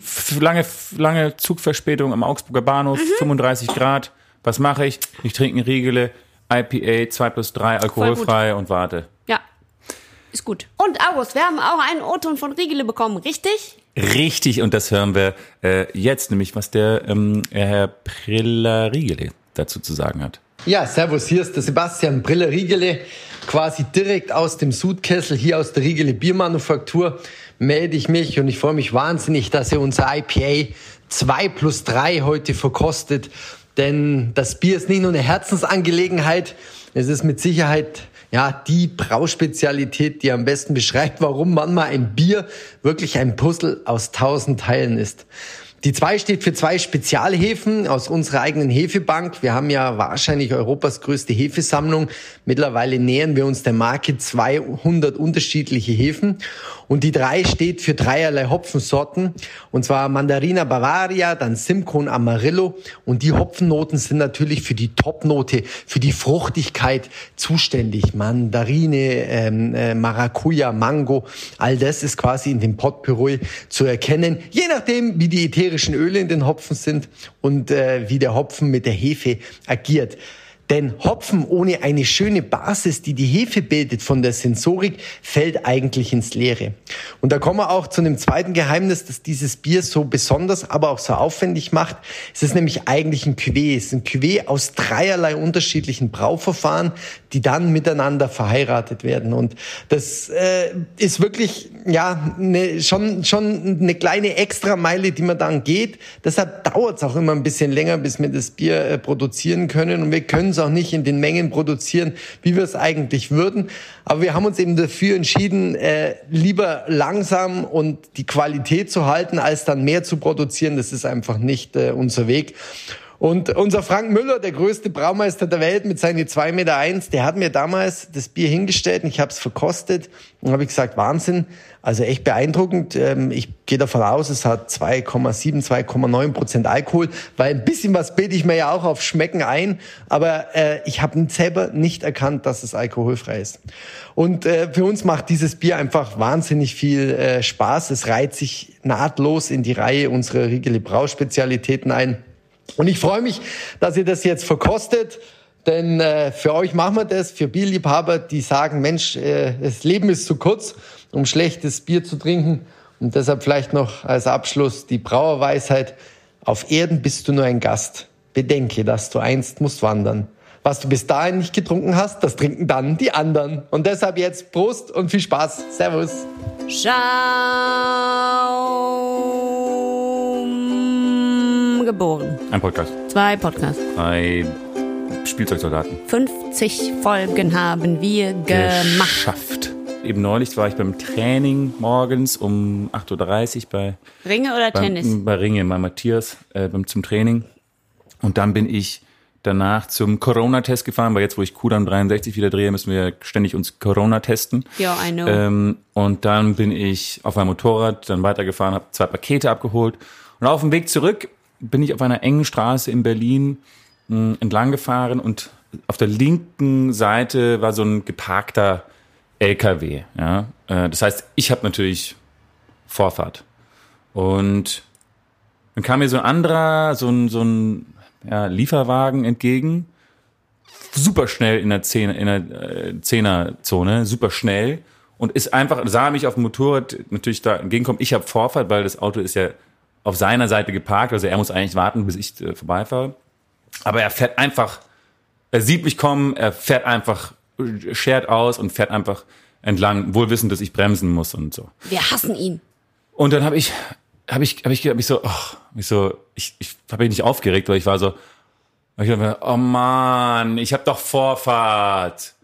F- Lange, lange Zugverspätung am Augsburger Bahnhof, Mhm. 35 Grad. Was mache ich? Ich trinke eine Riegele, IPA 2 plus 3, alkoholfrei und warte. Ja. Ist gut. Und August, wir haben auch einen O-Ton von Riegele bekommen, richtig? Richtig, und das hören wir äh, jetzt, nämlich was der ähm, Herr Prilla Riegele dazu zu sagen hat. Ja, servus, hier ist der Sebastian Briller-Riegele, quasi direkt aus dem Sudkessel, hier aus der Riegele Biermanufaktur melde ich mich und ich freue mich wahnsinnig, dass ihr unser IPA 2 plus 3 heute verkostet, denn das Bier ist nicht nur eine Herzensangelegenheit, es ist mit Sicherheit ja, die Brauspezialität, die am besten beschreibt, warum manchmal ein Bier wirklich ein Puzzle aus tausend Teilen ist. Die 2 steht für zwei Spezialhefen aus unserer eigenen Hefebank. Wir haben ja wahrscheinlich Europas größte Hefesammlung. Mittlerweile nähern wir uns der Marke 200 unterschiedliche Hefen. Und die 3 steht für dreierlei Hopfensorten. Und zwar Mandarina Bavaria, dann Simcoe Amarillo. Und die Hopfennoten sind natürlich für die Topnote, für die Fruchtigkeit zuständig. Mandarine, ähm, äh, Maracuja, Mango, all das ist quasi in dem Potpourri zu erkennen. Je nachdem, wie die ätherischen Öle in den Hopfen sind und äh, wie der Hopfen mit der Hefe agiert. Denn Hopfen ohne eine schöne Basis, die die Hefe bildet von der Sensorik, fällt eigentlich ins Leere. Und da kommen wir auch zu einem zweiten Geheimnis, das dieses Bier so besonders, aber auch so aufwendig macht. Es ist nämlich eigentlich ein Cuvée. Es ist ein Cuvée aus dreierlei unterschiedlichen Brauverfahren, die dann miteinander verheiratet werden. Und das äh, ist wirklich ja ne, schon schon eine kleine Extrameile, die man dann geht. Deshalb dauert es auch immer ein bisschen länger, bis wir das Bier äh, produzieren können. Und wir können es auch nicht in den Mengen produzieren, wie wir es eigentlich würden. Aber wir haben uns eben dafür entschieden, äh, lieber langsam und die Qualität zu halten, als dann mehr zu produzieren. Das ist einfach nicht äh, unser Weg. Und unser Frank Müller, der größte Braumeister der Welt mit seinen 2,1 Meter, eins, der hat mir damals das Bier hingestellt und ich habe es verkostet und habe gesagt, Wahnsinn, also echt beeindruckend. Ähm, ich gehe davon aus, es hat 2,7, 2,9 Prozent Alkohol, weil ein bisschen was bilde ich mir ja auch auf Schmecken ein, aber äh, ich habe selber nicht erkannt, dass es alkoholfrei ist. Und äh, für uns macht dieses Bier einfach wahnsinnig viel äh, Spaß. Es reiht sich nahtlos in die Reihe unserer Riegele Brauspezialitäten ein. Und ich freue mich, dass ihr das jetzt verkostet. Denn äh, für euch machen wir das, für Bierliebhaber, die sagen, Mensch, äh, das Leben ist zu kurz, um schlechtes Bier zu trinken. Und deshalb vielleicht noch als Abschluss die Brauerweisheit. Auf Erden bist du nur ein Gast. Bedenke, dass du einst musst wandern. Was du bis dahin nicht getrunken hast, das trinken dann die anderen. Und deshalb jetzt Prost und viel Spaß. Servus. Schaum geboren. Ein Podcast. Zwei Podcasts. Drei Spielzeugsoldaten. 50 Folgen haben wir gemacht. Geschafft. Eben neulich war ich beim Training morgens um 8.30 Uhr bei, Ringe oder Tennis? beim, bei Ringe, bei Matthias äh, beim, zum Training. Und dann bin ich danach zum Corona-Test gefahren, weil jetzt, wo ich Kudam 63 wieder drehe, müssen wir ständig uns Corona testen. Ja, I know. Ähm, und dann bin ich auf meinem Motorrad dann weitergefahren, habe zwei Pakete abgeholt. Und auf dem Weg zurück bin ich auf einer engen Straße in Berlin mh, entlang gefahren und auf der linken Seite war so ein geparkter LKW. Ja? Äh, das heißt, ich habe natürlich Vorfahrt. Und dann kam mir so ein anderer, so ein, so ein ja, Lieferwagen entgegen, super schnell in der, Zehner, in der äh, Zehnerzone, super schnell und ist einfach, sah mich auf dem Motorrad natürlich da entgegenkommen. Ich habe Vorfahrt, weil das Auto ist ja auf seiner Seite geparkt, also er muss eigentlich warten, bis ich äh, vorbeifahre. Aber er fährt einfach, er sieht mich kommen, er fährt einfach, äh, schert aus und fährt einfach entlang, wohl wissend, dass ich bremsen muss und so. wir hassen ihn. Und dann habe ich, habe ich, habe ich, habe ich so, oh, ich so, ich, ich habe mich nicht aufgeregt, weil ich war so, ich dachte, oh Mann, ich habe doch Vorfahrt.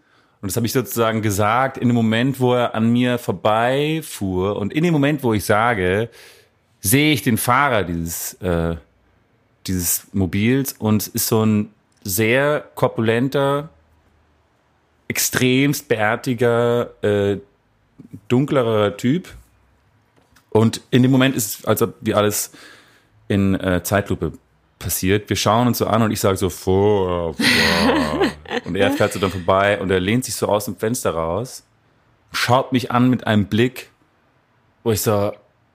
Und das habe ich sozusagen gesagt in dem Moment, wo er an mir vorbeifuhr. Und in dem Moment, wo ich sage, sehe ich den Fahrer dieses, äh, dieses Mobils und ist so ein sehr korpulenter, extremst bärtiger, äh, dunklerer Typ. Und in dem Moment ist es, als ob wie alles in äh, Zeitlupe passiert. Wir schauen uns so an und ich sage so vor, vor. und er fährt so dann vorbei und er lehnt sich so aus dem Fenster raus, schaut mich an mit einem Blick, wo ich so,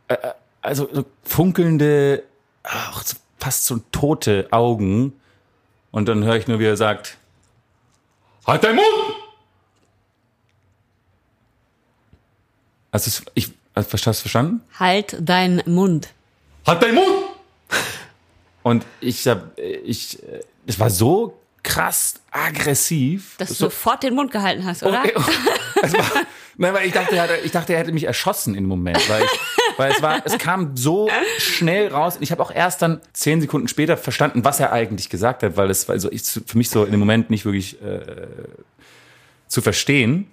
äh, äh, also so funkelnde, ach, fast so tote Augen. Und dann höre ich nur, wie er sagt, halt deinen Mund! Also ich, hast du das verstanden? Halt deinen Mund. Halt deinen Mund! Und ich hab, ich, es war so krass aggressiv. Dass du so, sofort den Mund gehalten hast, oder? Okay. es war, nein, weil ich dachte, er hätte, ich dachte, er hätte mich erschossen im Moment, weil, ich, weil es war, es kam so schnell raus. Und ich habe auch erst dann zehn Sekunden später verstanden, was er eigentlich gesagt hat, weil es war so ich, für mich so in dem Moment nicht wirklich äh, zu verstehen.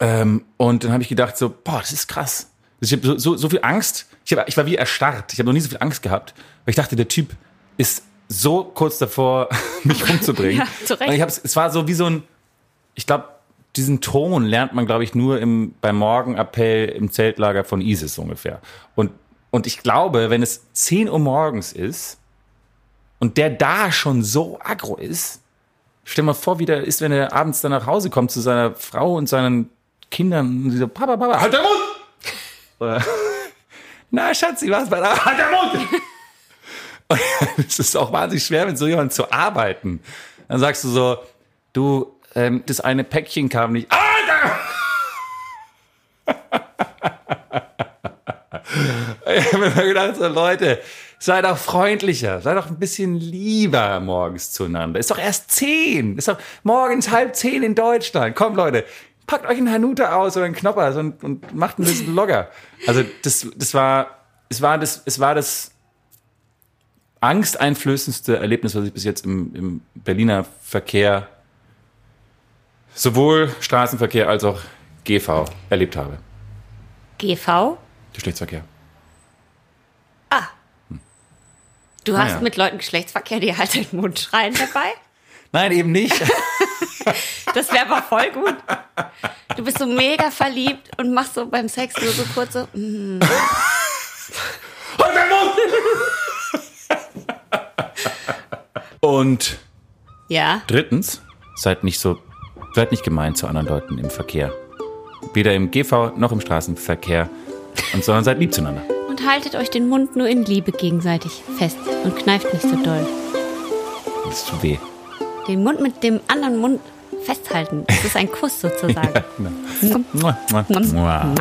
Ähm, und dann habe ich gedacht so, boah, das ist krass. Ich habe so, so, so viel Angst. Ich, hab, ich war wie erstarrt. Ich habe noch nie so viel Angst gehabt, weil ich dachte, der Typ ist so kurz davor, [LAUGHS] mich [LAUGHS] umzubringen. Ja, zu Recht. Und ich hab's, es war so wie so ein, ich glaube, diesen Ton lernt man, glaube ich, nur im, beim Morgenappell im Zeltlager von ISIS ungefähr. Und, und ich glaube, wenn es 10 Uhr morgens ist und der da schon so aggro ist, stell mal vor, wie der ist, wenn er abends dann nach Hause kommt zu seiner Frau und seinen Kindern und sie so, Papa, Papa, halt deinen Mund! [LAUGHS] Oder- Na, Schatzi, was bei der Halt der Mund! [LAUGHS] Und es ist auch wahnsinnig schwer, mit so jemandem zu arbeiten. Dann sagst du so, du, ähm, das eine Päckchen kam nicht. Alter! [LAUGHS] Ich habe mir gedacht, so Leute, seid doch freundlicher, seid doch ein bisschen lieber morgens zueinander. Ist doch erst zehn, ist doch morgens halb zehn in Deutschland. Kommt Leute, packt euch einen Hanuta aus oder einen Knoppers und, und macht ein bisschen locker. Also das, das war, es war das, es war das angsteinflößendste Erlebnis, was ich bis jetzt im, im Berliner Verkehr, sowohl Straßenverkehr als auch GV erlebt habe. GV? Geschlechtsverkehr. Du hast Naja. mit Leuten Geschlechtsverkehr, die halt den Mund schreien dabei? [LAUGHS] Nein, eben nicht. [LAUGHS] Das wäre aber voll gut. Du bist so mega verliebt und machst so beim Sex nur so kurz so. mm. Halt deinen Mund! [LAUGHS] Und Ja. drittens, seid nicht so, seid nicht gemein zu anderen Leuten im Verkehr. Weder im GV noch im Straßenverkehr. Und sondern seid lieb zueinander. Und haltet euch den Mund nur in Liebe gegenseitig fest und kneift nicht so doll. Das tut weh. Den Mund mit dem anderen Mund festhalten. Das ist ein Kuss sozusagen. [LAUGHS] Mua. Mua.